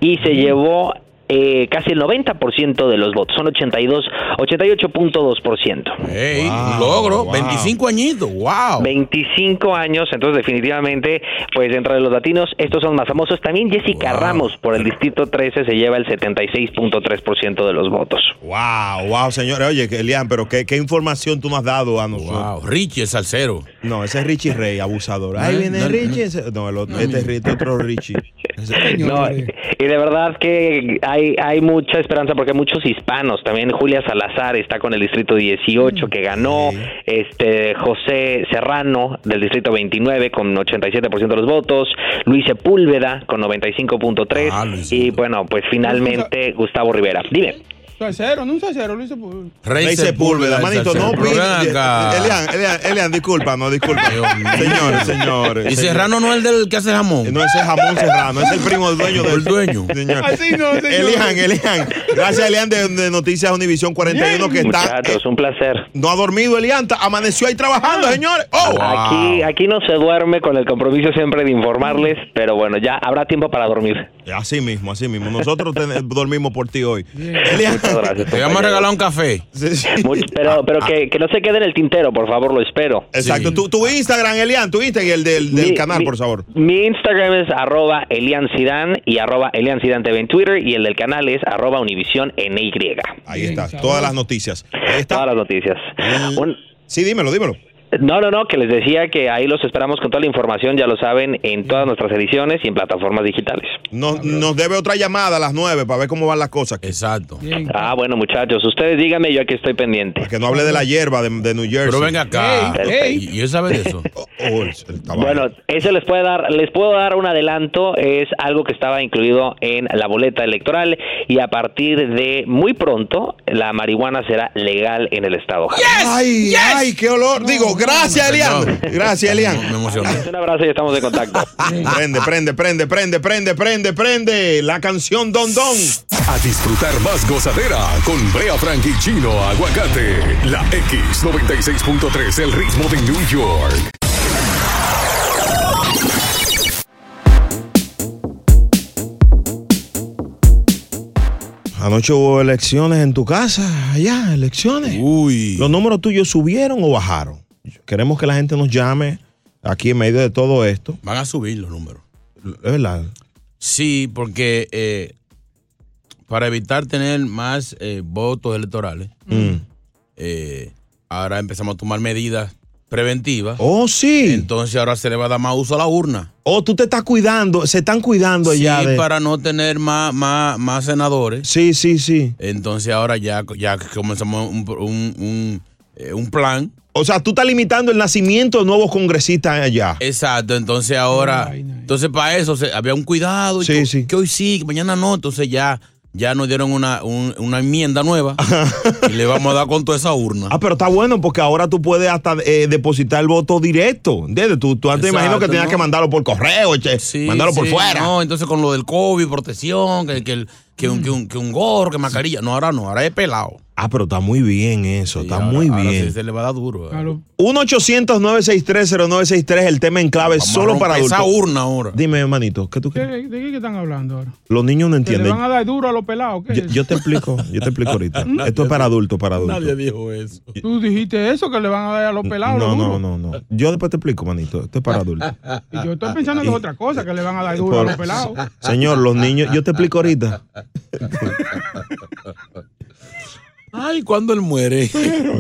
y se llevó eh, casi el 90% de los votos, son 82, 88.2%. Ey, un logro. 25 añitos. ¡Wow! 25 años, entonces definitivamente, pues entre los latinos, estos son más famosos. También Jessica Ramos por el Distrito 13 se lleva el 76.3% de los votos. Wow, wow, señores. Oye, Elian, pero ¿qué, qué información tú nos has dado a nosotros? Wow. Richie, el salsero. No, ese es Richie Rey, abusador. Ahí No, viene no, Richie. ese- No, el otro, este es Richie, otro Richie. No, y de verdad que hay, hay mucha esperanza porque hay muchos hispanos. También Julia Salazar está con el Distrito 18 que ganó. Este José Serrano del Distrito 29 con 87% de los votos. Luis Sepúlveda con 95.3. y bueno, pues finalmente Gustavo Rivera. Dime. Salsero, no un salsero, Luis Sepúlveda. Rey Sepúlveda, manito, no pide. Elian, Elian, Elian, disculpa, no, disculpa. señores, señores. Y Serrano no es el del que hace jamón. No, ese es jamón serrano, es el primo del dueño del El dueño. Señor. Así no, señor. Elian, Elian. Gracias, Elian, de, de Noticias Univisión 41, que está. Muchachos, un placer. No ha dormido, Elian, amaneció ahí trabajando, señores. ¡Oh! Aquí, aquí no se duerme con el compromiso siempre de informarles, pero bueno, ya habrá tiempo para dormir. Así mismo, así mismo. Nosotros dormimos por ti hoy. Elian. Muchas gracias. Te vamos a regalar un café. Much- pero pero que, que no se quede en el tintero, por favor, lo espero. Exacto. Tu, tu Instagram, Elian, tu Instagram y el del, del Mi- canal, mi- por favor. Mi Instagram es arroba Elian Zidane y arroba Elian Zidane TV en Twitter y el del canal es arroba Univision NY. Ahí está, todas las noticias. Ahí está. Todas las noticias. Un- Sí, dímelo, dímelo. No, no, no, que les decía que ahí los esperamos con toda la información, ya lo saben, en todas nuestras ediciones y en plataformas digitales. Nos, nos debe otra llamada a las nueve para ver cómo van las cosas. Exacto. Ah, bueno, muchachos, ustedes díganme, yo aquí estoy pendiente. Que no hable de la hierba de, de New Jersey. Pero venga acá. Ey, ¿Y y él sabe de eso? Oh, el tabaco. Bueno, eso les puede dar, les puedo dar un adelanto, es algo que estaba incluido en la boleta electoral y a partir de muy pronto la marihuana será legal en el estado. Ay, ay, qué olor. Digo, gracias, Elian. Gracias, Elian. Me emocioné. Un abrazo y estamos en contacto. Prende, prende, prende, prende, prende, prende, prende. La canción Don Don. A disfrutar más gozadera con Brea Frank y Chino Aguacate. La X96.3, el ritmo de New York. Anoche hubo elecciones en tu casa, allá, elecciones. Uy. ¿Los números tuyos subieron o bajaron? Queremos que la gente nos llame aquí en medio de todo esto. Van a subir los números. Es verdad. Sí, porque eh, para evitar tener más eh, votos electorales, Mm. eh, ahora empezamos a tomar medidas preventivas. Oh, sí. Entonces ahora se le va a dar más uso a la urna. Oh, tú te estás cuidando, se están cuidando Sí, ya de... para no tener más, más, más senadores. Sí, sí, sí. Entonces ahora ya, ya comenzamos un, un, un, un plan. O sea, tú estás limitando el nacimiento de nuevos congresistas allá. Exacto, entonces ahora, entonces para eso se- había un cuidado, y Sí, que, sí. que hoy sí, que mañana no, entonces ya, ya nos dieron una, un- una enmienda nueva y le vamos a dar con toda esa urna. Ah, pero está bueno porque ahora tú puedes hasta eh, depositar el voto directo. ¿Entiendes? Tú, tú antes Exacto, imagino que tenías ¿no? que mandarlo por correo, che, Sí, mandarlo por fuera. No, entonces con lo del COVID, protección, que, que, el- que un, que, un, que un gorro, que mascarilla. No, ahora no, ahora es pelado. Ah, pero está muy bien eso, está ahora- muy ahora bien. sí se le va a dar duro. 1-800-963-0963, el tema en clave Vamos a solo para adultos. esa urna ahora. Dime, hermanito, ¿qué tú ¿Qué- crees? ¿De qué están hablando ahora? Los niños no ¿Que le entienden. van a dar duro a los pelados? ¿Qué Yo, te explico, yo te explico ahorita. Esto es para adultos, para adultos. Nadie dijo eso. Tú dijiste eso, que le van a dar a los pelados. No, lo no, duro. no, no. Yo después te explico, manito. Esto es para adultos. Y yo estoy pensando que es otra cosa, que le van a dar duro a los pelados. Señor, los niños, yo te explico ahorita. Ay, ¿cuándo él muere?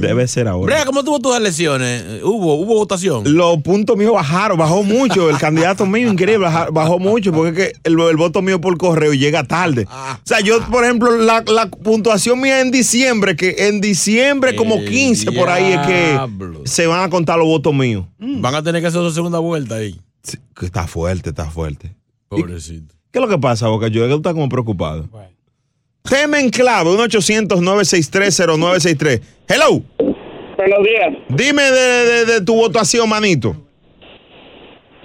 Debe ser ahora. Brea, ¿cómo tuvo tus elecciones? ¿Hubo, hubo votación? Los puntos míos bajaron, bajó mucho. El candidato mío, increíble, bajó mucho porque es que el, el voto mío por correo llega tarde. O sea, yo, por ejemplo, la, la puntuación mía en diciembre, que en diciembre como El 15 por ahí es que se van a contar los votos míos. Van a tener que hacer su segunda vuelta ahí. Que está fuerte, está fuerte. Pobrecito. ¿Qué es lo que pasa, Boca? Yo que tú estás como preocupado. Tema en clave, 1-800-963-0963. Hello. Buenos días. Dime de, de- de tu votación, manito.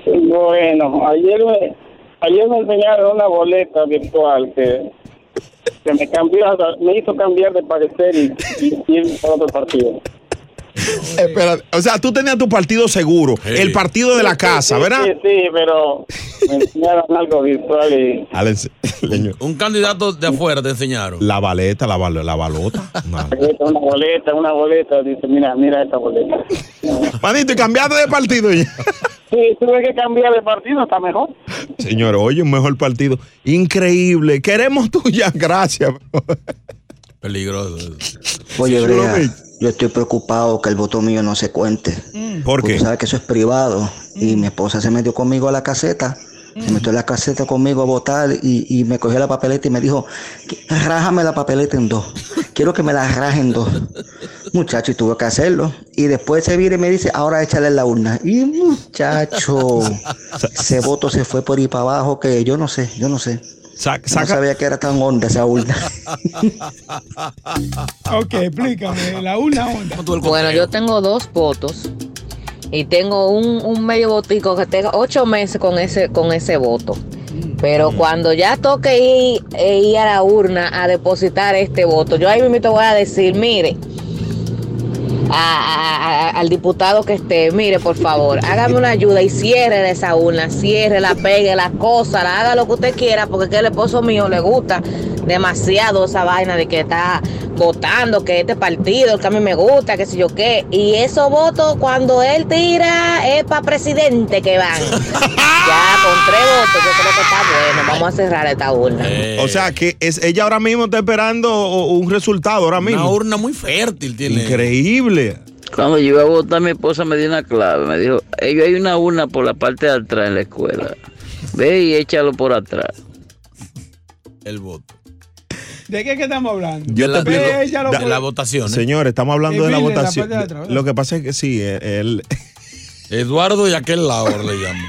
Bueno, ayer me, ayer me enseñaron una boleta virtual que, que me cambió, me hizo cambiar de parecer y, y ir por otro partido. Espera, o sea, tú tenías tu partido seguro, el partido de la casa, ¿verdad? Sí, sí, pero me enseñaron algo virtual y leño. Un candidato de afuera te enseñaron. La baleta, la, bal- la balota. Una boleta, una boleta, dice, mira, mira esta boleta. Manito, y cambiaste de partido ya. Sí, tuve que cambiar de partido, está mejor. Señor, oye, un mejor partido. Increíble. Queremos tuya, gracias. Peligroso. Oye, Brea, yo estoy preocupado que el voto mío no se cuente. ¿Por Porque qué? sabes que eso es privado. Y mi esposa se metió conmigo a la caseta. Se metió en la caseta conmigo a votar y, y me cogió la papeleta y me dijo, rájame la papeleta en dos. Quiero que me la rajen en dos. Muchacho, y tuve que hacerlo. Y después se viene y me dice, ahora échale en la urna. Y muchacho, ese voto se fue por ahí para abajo que yo no sé, yo no sé. No sabía que era tan honda esa urna. ok, explícame, la urna honda. Bueno, yo tengo dos votos y tengo un, un medio botico que tengo ocho meses con ese, con ese voto. Pero cuando ya toque ir, eh, ir a la urna a depositar este voto, yo ahí mismo te voy a decir, mire, a- al diputado que esté, mire, por favor, hágame una ayuda y cierre esa urna, cierre, la pegue, la cosa, la haga lo que usted quiera, porque es que el esposo mío le gusta demasiado esa vaina de que está votando, que este partido, el que a mí me gusta, que sé yo qué. Y esos votos, cuando él tira, es para presidente que van. ya con tres votos, yo creo que está bueno. Vamos a cerrar esta urna. O sea que es, ella ahora mismo está esperando un resultado, ahora mismo. Una urna muy fértil tiene. Increíble. Cuando yo iba a votar, mi esposa me dio una clave. Me dijo, ellos hay una urna por la parte de atrás en la escuela. Ve y échalo por atrás. El voto. ¿De qué, que estamos hablando? Yo te explico. por- La votación. ¿eh? Señores, estamos hablando de la votación. de. Lo que pasa es que sí, él. Eduardo y aquel lado le llamo.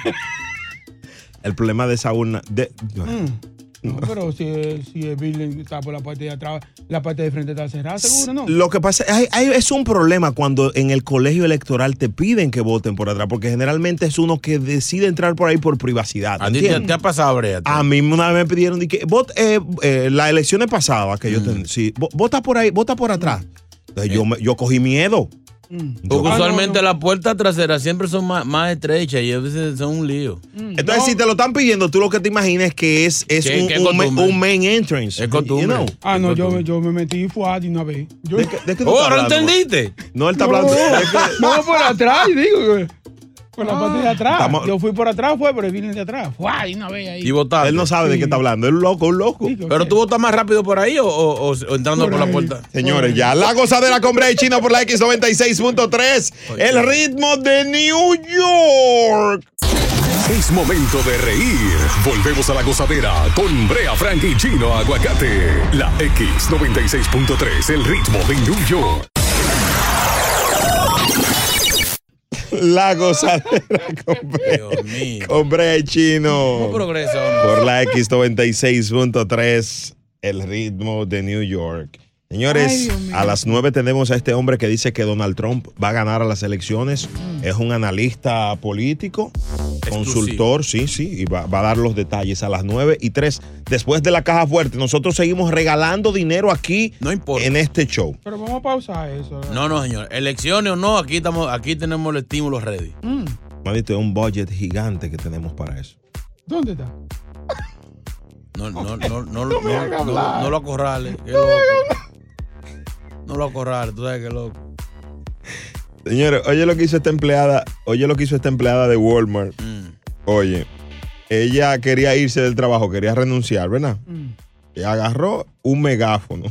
El problema de esa urna. de- Mm. No, pero si, si el building está por la parte de atrás, la parte de frente está cerrada, seguro, ¿no? Lo que pasa hay- hay- es un problema cuando en el colegio electoral te piden que voten por atrás, porque generalmente es uno que decide entrar por ahí por privacidad. ¿A ti te, ha pasado, Brea? A mí una vez me pidieron de que vot, eh, eh, las elecciones pasadas que yo Mm. ten- sí, vo- vota por ahí, vota por atrás. Entonces yo, me- yo cogí miedo. Porque Ah, usualmente las puertas traseras siempre son más, más estrechas y a veces son un lío. Entonces, si te lo están pidiendo, tú lo que te imaginas es que es, es un, un main entrance. Es costumbre. You know. Ah, no, yo, me- yo me metí fue de una vez. Yo, ¿De qué, de qué tú Oh, estás ¿ahora hablando? entendiste? No, él está no, hablando. no, por atrás, digo. Por la parte de atrás. Estamos- Yo fui por atrás, fue el building de atrás. Fue de una vez ahí. Y votaste. Él no sabe de qué está hablando. Es un loco, un loco. Pero tú votas más rápido por ahí o, o- o entrando por, la puerta. Señores, ya la gozadera con Brea y Chino por la X96.3. El ritmo de New York. Es momento de reír. Volvemos a la gozadera con Brea Frank y Chino Aguacate. La X96.3, el ritmo de New York. La gozadera con Brea, con Brea y Chino. ¿Cómo progresa, hombre? Por la X96.3, el ritmo de New York. Señores, a las 9 tenemos a este hombre que dice que Donald Trump va a ganar a las elecciones. Mm. Es un analista político, consultor, sí, sí, y va, va a dar los detalles a las 9 y 3. Después de la caja fuerte, nosotros seguimos regalando dinero aquí en este show. Pero vamos a pausar eso. No, no, señor. Elecciones o no, aquí estamos, aquí tenemos el estímulo ready. Mm, Manito, es un budget gigante que tenemos para eso. ¿Dónde está? No, no, no, no, no, No no, no, no lo acorrales. No lo acorrales, tú sabes que loco. Señores, oye lo que hizo esta empleada, oye lo que hizo esta empleada de Walmart. Oye, ella quería irse del trabajo, quería renunciar, ¿verdad? Y agarró un megáfono.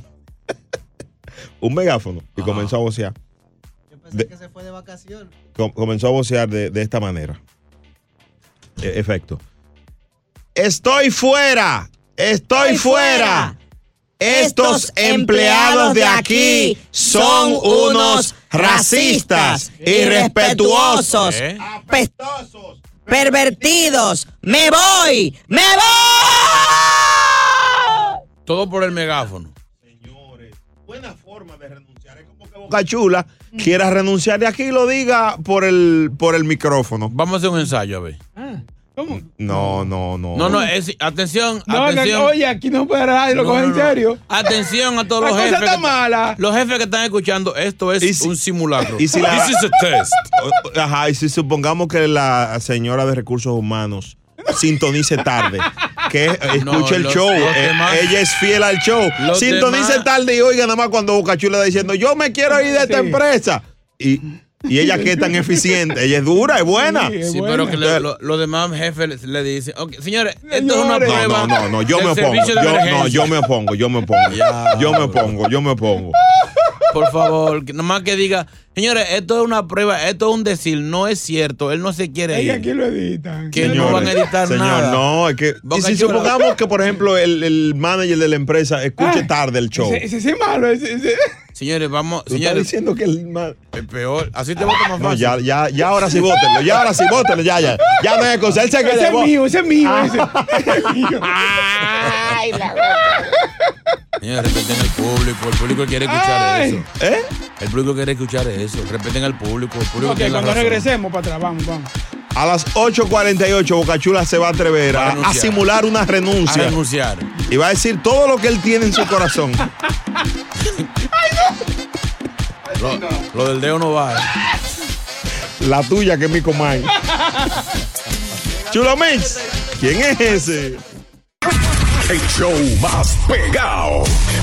un megáfono. Y comenzó a vocear. De- que se fue de vacaciones. com- comenzó a vocear de, de esta manera. E- efecto. Estoy fuera. Estoy fuera. Estos empleados de aquí son unos racistas, irrespetuosos, ¿Eh? apestosos, pervertidos. ¡Me voy! ¡Me voy! Todo por el megáfono. Boca Chula quiera renunciar de aquí y lo diga por el, por el micrófono. Vamos a hacer un ensayo, a ver. ¿Cómo? No, no, no. No, no, es, atención, No, que- atención. oye, aquí no puede nadie lo No, coge no, en no. serio. Atención a todos La los cosa jefes. está que- mala. Los jefes que están escuchando, esto es un simulacro. Y si la- This is a test. Ajá, y si supongamos que la señora de recursos humanos sintonice tarde, que escuche No, el los- show, los eh, demás- ella es fiel al show, sintonice demás- tarde y oiga nada más cuando Boca Chula está diciendo, yo me quiero ir de esta Sí. empresa. Y, y ella que es tan eficiente, ella es dura, es buena. Sí, pero que le- lo- los demás jefes le, dicen, ok, señores, esto es una prueba. no, no, no, yo me opongo. Yo, no, yo me opongo, yo me opongo. Yo me opongo, yo me opongo. Por favor, que nomás que diga, señores, esto es una prueba, esto es un decir, no es cierto, él no se quiere ir. aquí lo editan. Que no van a editar señor, nada. no, es que. Y si Chula. supongamos que, por ejemplo, el, el manager de la empresa escuche Ah, tarde el show. Ese, ese, ese es malo. Ese, ese- Señores, vamos. Tú estás Señores, diciendo que el más. es peor. Así te vota más No, fácil. ya, ya, ya ahora sí bótenlo, ya ahora sí bótenlo, ya, ya. Ya no hay cosa, él se Ese queda. es mío, ese es mío. ese. Señores, respeten al público. El público quiere escuchar Ay. eso. ¿Eh? El público quiere escuchar eso. Respeten al público. El público Ok, la cuando razón. regresemos para atrás, vamos, vamos. A las 8.48 Bocachula se va a atrever Va a a, a simular una A renuncia. renunciar. Y va a decir todo lo que él tiene en su corazón. Lo, lo del dedo no va. ¿eh? La tuya que es mi comay. Chulo Mix, ¿quién es ese? El show más pegado.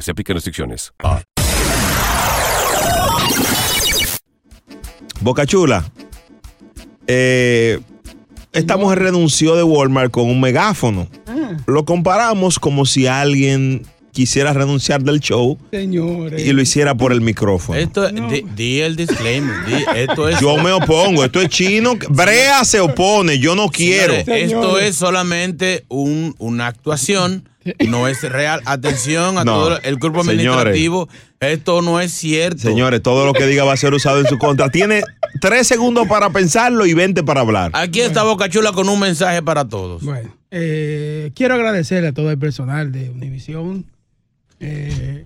Se aplican restricciones. Bocachula. Eh, esta mujer renunció de Walmart con un megáfono. Lo comparamos como si alguien quisiera renunciar del show Señores. y lo hiciera por el micrófono. Esto, di, di el disclaimer. di- esto es. Yo me opongo, esto es chino. Brea se opone, yo no quiero. Señores, Esto es solamente un, una actuación, no es real. Atención a No, todo el cuerpo señores. administrativo. Esto no es cierto. Señores, todo lo que diga va a ser usado en su contra. Tiene tres segundos para pensarlo y 20 para hablar. Aquí está Bocachula con un mensaje para todos. Bueno, eh, quiero agradecerle a todo el personal de Univisión. eh,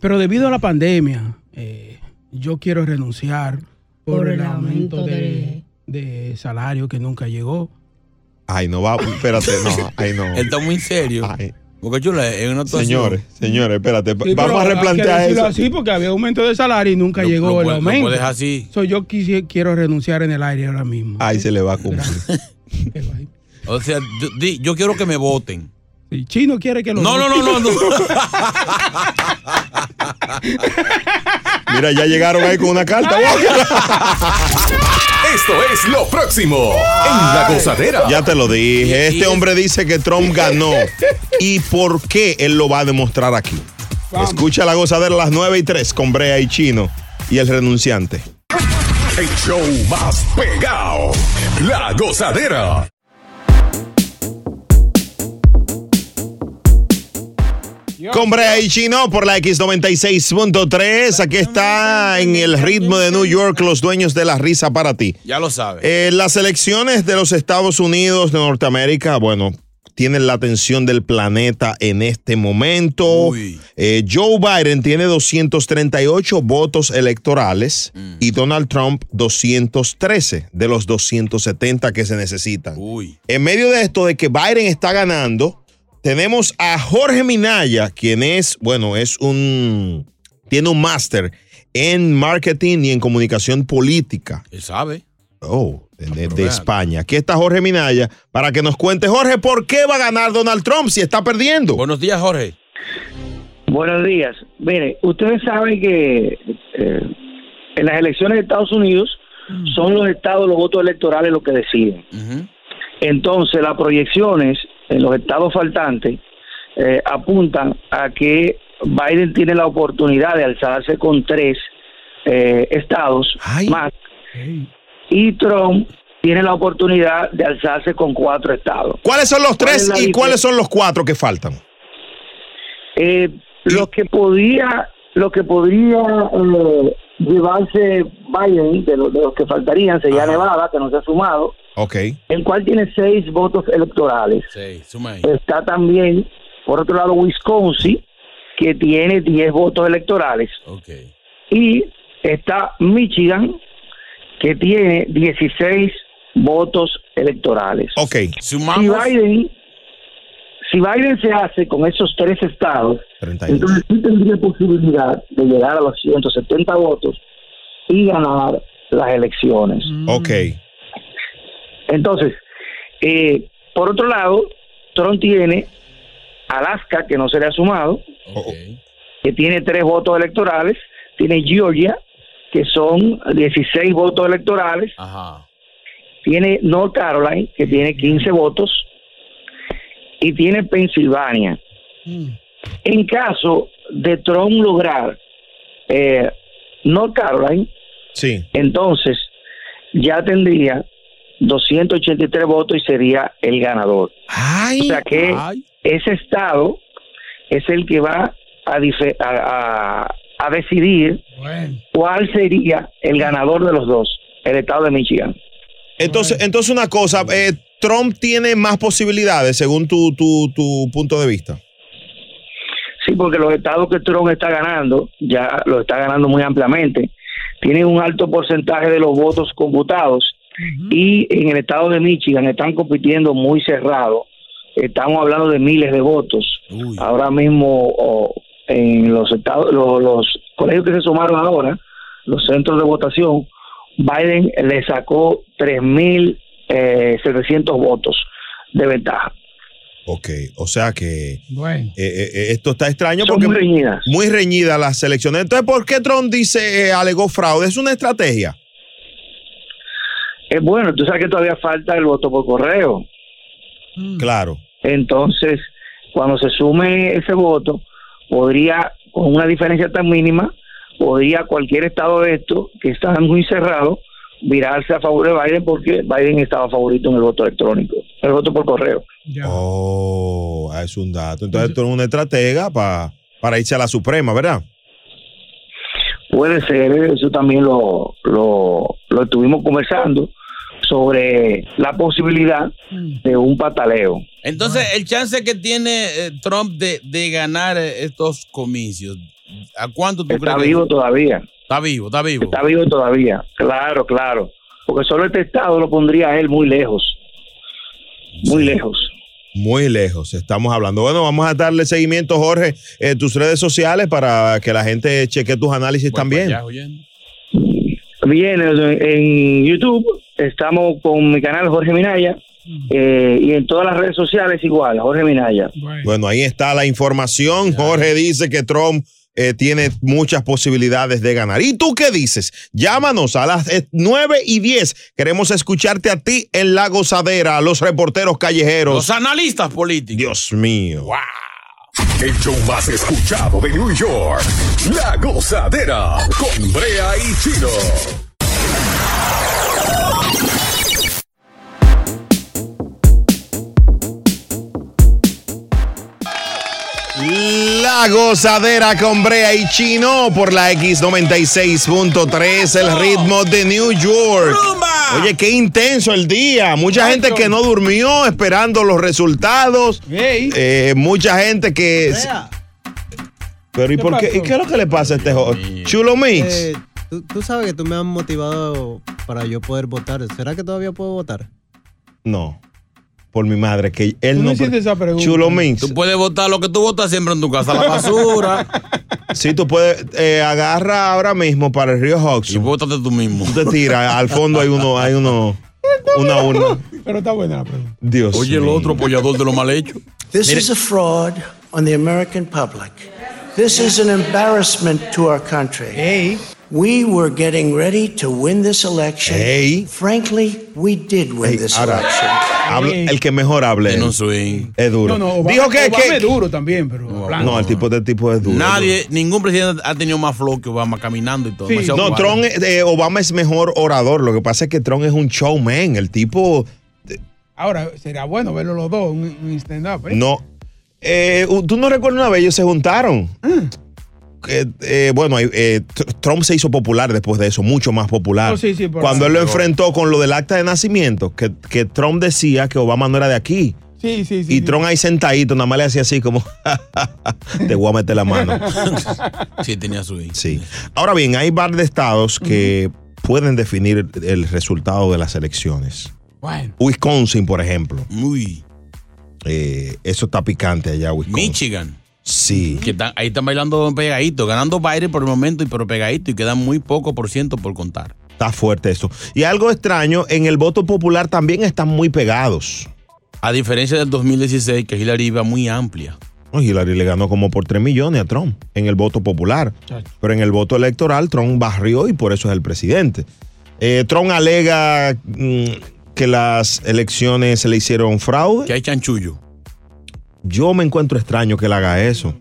pero debido a la pandemia, eh, yo quiero renunciar por, el aumento de, de salario que nunca llegó. Ay, no va, espérate, no, ay, no. Él está muy serio. Bocachula, es una actuación. Señores, señores, espérate. Sí, Vamos pero a replantear eso. así porque había aumento de salario y nunca llegó lo el puedes- lo aumento. puedes así. So, yo quisi- quiero renunciar en el aire ahora mismo. Ay, se le va a cumplir. O sea, yo, di- yo quiero que me voten. Sí, Chino quiere que lo No, no, no, no, no. Mira, ya llegaron ahí con una carta. Esto es lo próximo en La Gozadera. Ya te lo dije. Este hombre dice que Trump ganó. ¿Y por qué él lo va a demostrar aquí? Escucha la gozadera a las 9 y 3 con Brea y Chino y el renunciante. El show más pegado. La Gozadera. Con Brea y Chino por la X96.3. Aquí está en el ritmo de New York los dueños de la risa para ti. Ya lo sabes. Eh, las elecciones de los Estados Unidos de Norteamérica, bueno, tienen la atención del planeta en este momento. Eh, Joe Biden tiene 238 votos electorales y Donald Trump 213 de los 270 que se necesitan. En medio de esto de que Biden está ganando, tenemos a Jorge Minaya, quien es, bueno, es un, tiene un máster en marketing y en comunicación política. Él sabe. Oh, de, de- de vean. España. Aquí está Jorge Minaya para que nos cuente, Jorge, ¿por qué va a ganar Donald Trump si está perdiendo? Buenos días, Jorge. Buenos días. Mire, ustedes saben que eh, en las elecciones de Estados Unidos son los estados, los votos electorales los que deciden. Entonces, las proyecciones en los estados faltantes eh, apuntan a que Biden tiene la oportunidad de alzarse con tres eh, estados más y Trump tiene la oportunidad de alzarse con cuatro estados. ¿Cuáles son los ¿Cuál es tres y cuáles son los cuatro que faltan? Eh, lo que podría, lo que podría eh, llevarse Biden, de, lo- de los que faltarían, sería Nevada, que no se ha sumado, Ok. el cual tiene seis votos electorales. Sí, suma ahí. Está también, por otro lado, Wisconsin, que tiene 10 votos electorales. Y está Michigan, que tiene 16 votos electorales. Ok. Si Biden, si Biden se hace con esos tres estados, entonces sí tendría posibilidad de llegar a los 170 votos y ganar las elecciones. Ok. Entonces, eh, por otro lado, Trump tiene Alaska, que no se le ha sumado, que tiene tres votos electorales, tiene Georgia, que son 16 votos electorales, tiene North Carolina, que tiene 15 votos, y tiene Pensilvania. En caso de Trump lograr eh, North Carolina, sí. entonces ya tendría 283 votos y sería el ganador. o sea que ese estado es el que va a, dife- a, a- a decidir cuál sería el ganador de los dos, el estado de Michigan. Entonces, entonces una cosa, eh, Trump tiene más posibilidades según tu, tu, tu punto de vista. Sí, porque los estados que Trump está ganando, ya lo está ganando muy ampliamente, tienen un alto porcentaje de los votos computados y en el estado de Michigan están compitiendo muy cerrado. Estamos hablando de miles de votos. Ahora mismo en los estados, los, los colegios que se sumaron ahora, los centros de votación, Biden le sacó 3.700 votos de ventaja. Ok, o sea que Bueno. eh, eh, eh, esto está extraño Son porque muy reñidas. muy reñidas las elecciones. Entonces, ¿por qué Trump dice eh, alegó fraude? Es una estrategia. Es bueno, tú sabes que todavía falta el voto por correo. Claro. Entonces, cuando se sume ese voto, podría, con una diferencia tan mínima, podría cualquier estado de esto, que está muy cerrado, virarse a favor de Biden porque Biden estaba favorito en el voto electrónico, el voto por correo. Oh, es un dato. Entonces, tú eres una estratega pa- para irse a la Suprema, ¿verdad? Puede ser, eso también lo, lo, lo estuvimos conversando sobre la posibilidad de un pataleo. Entonces, el chance que tiene eh, Trump de, de ganar eh, estos comicios, ¿a cuánto tú Está crees? que- vivo todavía. Está vivo, está vivo. Está vivo todavía, claro, claro. Porque solo este estado lo pondría a él muy lejos. Muy lejos. Muy lejos, estamos hablando. Bueno, vamos a darle seguimiento, Jorge, en tus redes sociales para que la gente cheque tus análisis también. Bien, en YouTube estamos con mi canal Jorge Minaya eh, y en todas las redes sociales igual, Jorge Minaya. Bueno, ahí está la información. Jorge dice que Trump eh, tiene muchas posibilidades de ganar. ¿Y tú qué dices? Llámanos a las eh, 9 y 10. Queremos escucharte a ti en La Gozadera, a los reporteros callejeros. Los analistas políticos. Dios mío. El show más escuchado de New York. La gozadera con Brea y Chino. La gozadera con Brea y Chino por la X96.3, el ritmo de New York. Oye, qué intenso el día. Mucha gente que no durmió esperando los resultados. Eh, mucha gente que. Pero ¿y por qué? ¿Y qué es lo que le pasa a este joven? Chulo Mix. Eh, tú, tú sabes que tú me has motivado para yo poder votar. ¿Será que todavía puedo votar? No. Por mi madre, que él Tú no. hiciste esa pregunta. Chulo Mix. Tú puedes votar lo que tú votas siempre en tu casa, la basura. Sí, tú puedes. eh, agarra ahora mismo para el río Hudson. Y vótate tú mismo. Tú te tiras. Al fondo hay uno, hay uno. Una urna. Pero está buena la pregunta. Dios Oye, el otro apoyador de lo mal hecho. This Mire. is a fraud on the American public. This is an embarrassment to our country. We were getting ready to win this election. Frankly, we did win this Ahora, election. habla- el que mejor hable. Un swing. Es duro. No, no, Obama, Dijo que. Obama que- es duro también, pero blanco. no, el tipo de tipo es duro. Nadie, ningún presidente ha tenido más flow que Obama caminando y todo. No, cuadro. Trump, eh, Obama es mejor orador. Lo que pasa es que Trump es un showman. El tipo. Ahora, sería bueno verlo los dos, un, un stand-up. ¿eh? No. Eh, ¿Tú no recuerdas una vez? Ellos se juntaron. Mm. Que, eh, bueno, eh, Tr- Trump se hizo popular después de eso, mucho más popular. Oh, sí, sí, por Cuando él lo enfrentó con lo del acta de nacimiento, que, que Trump decía que Obama no era de aquí. Sí, sí, sí. Y Trump ahí sentadito, nada más le hacía así como, te voy a meter la mano. Sí, tenía swing. Sí. Ahora bien, hay varios de estados que pueden definir el resultado de las elecciones. Bueno. Wisconsin, por ejemplo. Muy. Eh, eso está picante allá, Wisconsin. Michigan. Sí. Que están- ahí están bailando pegadito, ganando Biden por el momento, y pero pegadito, y quedan muy poco por ciento por contar. Está fuerte eso. Y algo extraño, en el voto popular también están muy pegados. A diferencia del 2016, que Hillary iba muy amplia. No, Hillary le ganó como por 3 millones a Trump en el voto popular. Pero en el voto electoral, Trump barrió y por eso es el presidente. Eh, Trump alega mm, que las elecciones se le hicieron fraude. Que hay chanchullo. Yo me encuentro extraño que él haga eso.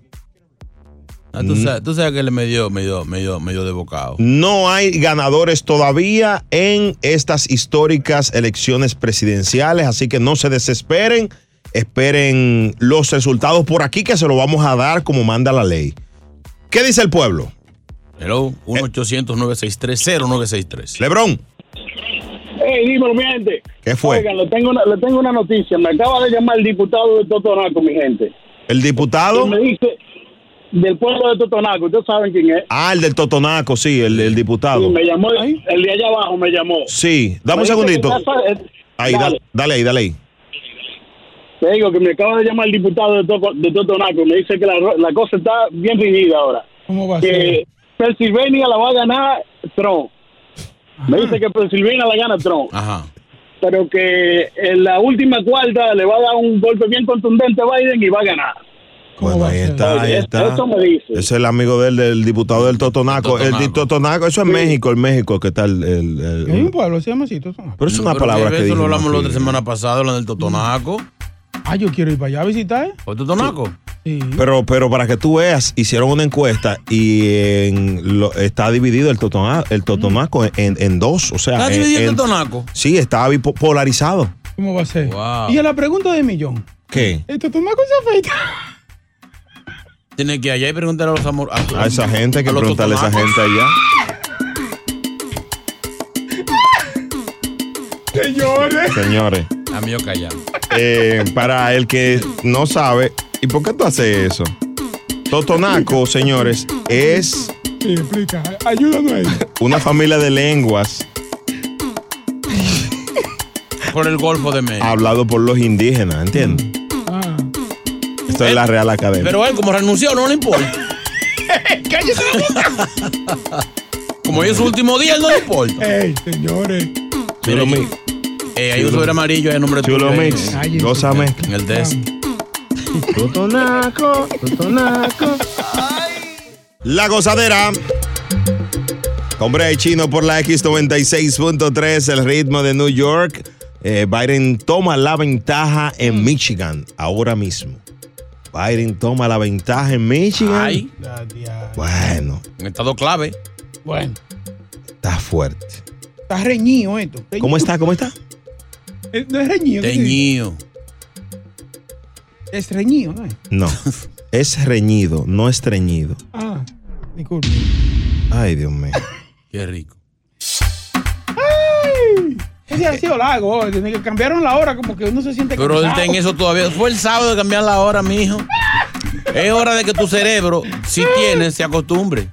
Ah, tú, sabes, tú sabes que medio, medio, medio, medio de bocado. No hay ganadores todavía en estas históricas elecciones presidenciales, así que no se desesperen. Esperen los resultados por aquí que se lo vamos a dar como manda la ley. ¿Qué dice el pueblo? Hello, 1-800-963-0963. Lebrón. Hey, dímelo, mi gente. ¿Qué fue? Oigan, le tengo, una, le tengo una noticia. Me acaba de llamar el diputado de Totonaco, mi gente. ¿El diputado? Y me dice, del pueblo de Totonaco, ustedes saben quién es. Ah, el del Totonaco, sí, el, el diputado. Sí, me llamó, el de allá abajo me llamó. Sí, dame un Me segundito. eh, Ahí, dale. dale, dale ahí, dale ahí. Te digo que me acaba de llamar el diputado de, Toto- de Totonaco. Me dice que la, la cosa está bien reñida ahora. ¿Cómo va a que ser? Pennsylvania la va a ganar Trump. Me dice que Pennsylvania la gana Trump. Ajá. Pero que en la última cuarta le va a dar un golpe bien contundente a Biden y va a ganar. Bueno, ahí está, ahí está. eso me dice. Ese es el amigo del, del diputado del Totonaco. El, di- Totonaco, eso es México, el México, ¿qué tal? El, el- Hay un pueblo, se llama así, Totonaco. pero es una Pero palabra que Eso lo hablamos la otra semana pasada, lo del Totonaco. Ah, yo quiero ir para allá a visitar. ¿eh? ¿Fue Totonaco? Sí. Pero, pero para que tú veas, hicieron una encuesta y en lo- está dividido el, Totona- el Totonaco en, en dos. O sea, ¿Está en- dividido el en- Totonaco? Sí, está bipo- polarizado. ¿Cómo va a ser? Wow. Y a la pregunta de millón. ¿Qué? ¿El Totonaco se afeita? Tiene que ir allá y preguntar a los amor. A esa gente, que a los preguntarle a esa gente allá. Señores. Señores, A mí yo callado. eh, para el que no sabe, ¿y por qué tú haces eso? Totonaco, señores, es Sí, explica. Ayúdanos ahí. una familia de lenguas Por el Golfo de México. hablado por los indígenas, ¿entiendes? Ah. Esto es la Real Academia. Pero él, como renunció, no le importa. ¡Cállese la boca! Como hoy es su último día, él no le importa. ¡Ey, señores! Chulo Mix. Eh, hay un sobre amarillo, hay el nombre Chulo tuyo ahí. Mix. En Gózame. En el desk. Totonaco, Totonaco. La gozadera. Hombre chino por la X96.3, el ritmo de New York. Eh, Biden toma la ventaja en Michigan ahora mismo. Biden toma la ventaja en Michigan. Ay, Bueno, en estado clave. Bueno, está fuerte. está reñido esto. Reñido. ¿Cómo está? ¿Cómo está? Eh, No es reñido. ¿qué Teñido. Es reñido, ¿no es? No, es reñido, no estreñido. Ah, disculpe. Ay, Dios mío. Qué rico. ¡Ay! Ese ha sido largo. hoy, Tiene que cambiaron la hora como que uno se siente Pero él está en eso todavía. Fue el sábado de cambiar la hora, mijo. Es hora de que tu cerebro, si tienes, se acostumbre.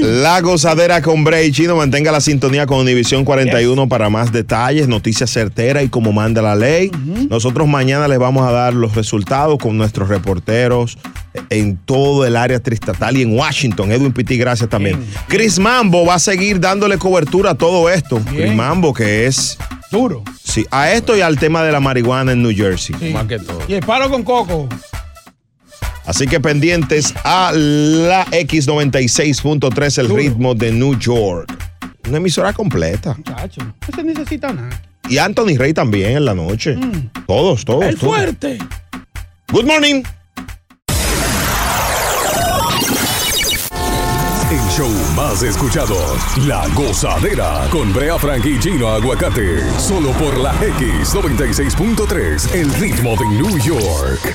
La gozadera con Bray Chino. Mantenga la sintonía con Univisión 41 para más detalles, noticias certeras y como manda la ley. Nosotros mañana les vamos a dar los resultados con nuestros reporteros en todo el área tristatal y en Washington. Edwin Pitti, gracias también. Chris Mambo va a seguir dándole cobertura a todo esto. Chris Mambo, que es. Duro. Sí, a esto y al tema de la marihuana en New Jersey. Sí. Más que todo. Y el palo con coco. Así que pendientes a la X96.3, el ritmo de New York. Una emisora completa. Muchacho, no se necesita nada. Y Anthony Rey también en la noche. Todos, todos. El todos. fuerte. Good morning. El show más escuchado, La Gozadera, con Brea Frank y Gino Aguacate, solo por la X96.3, el ritmo de New York.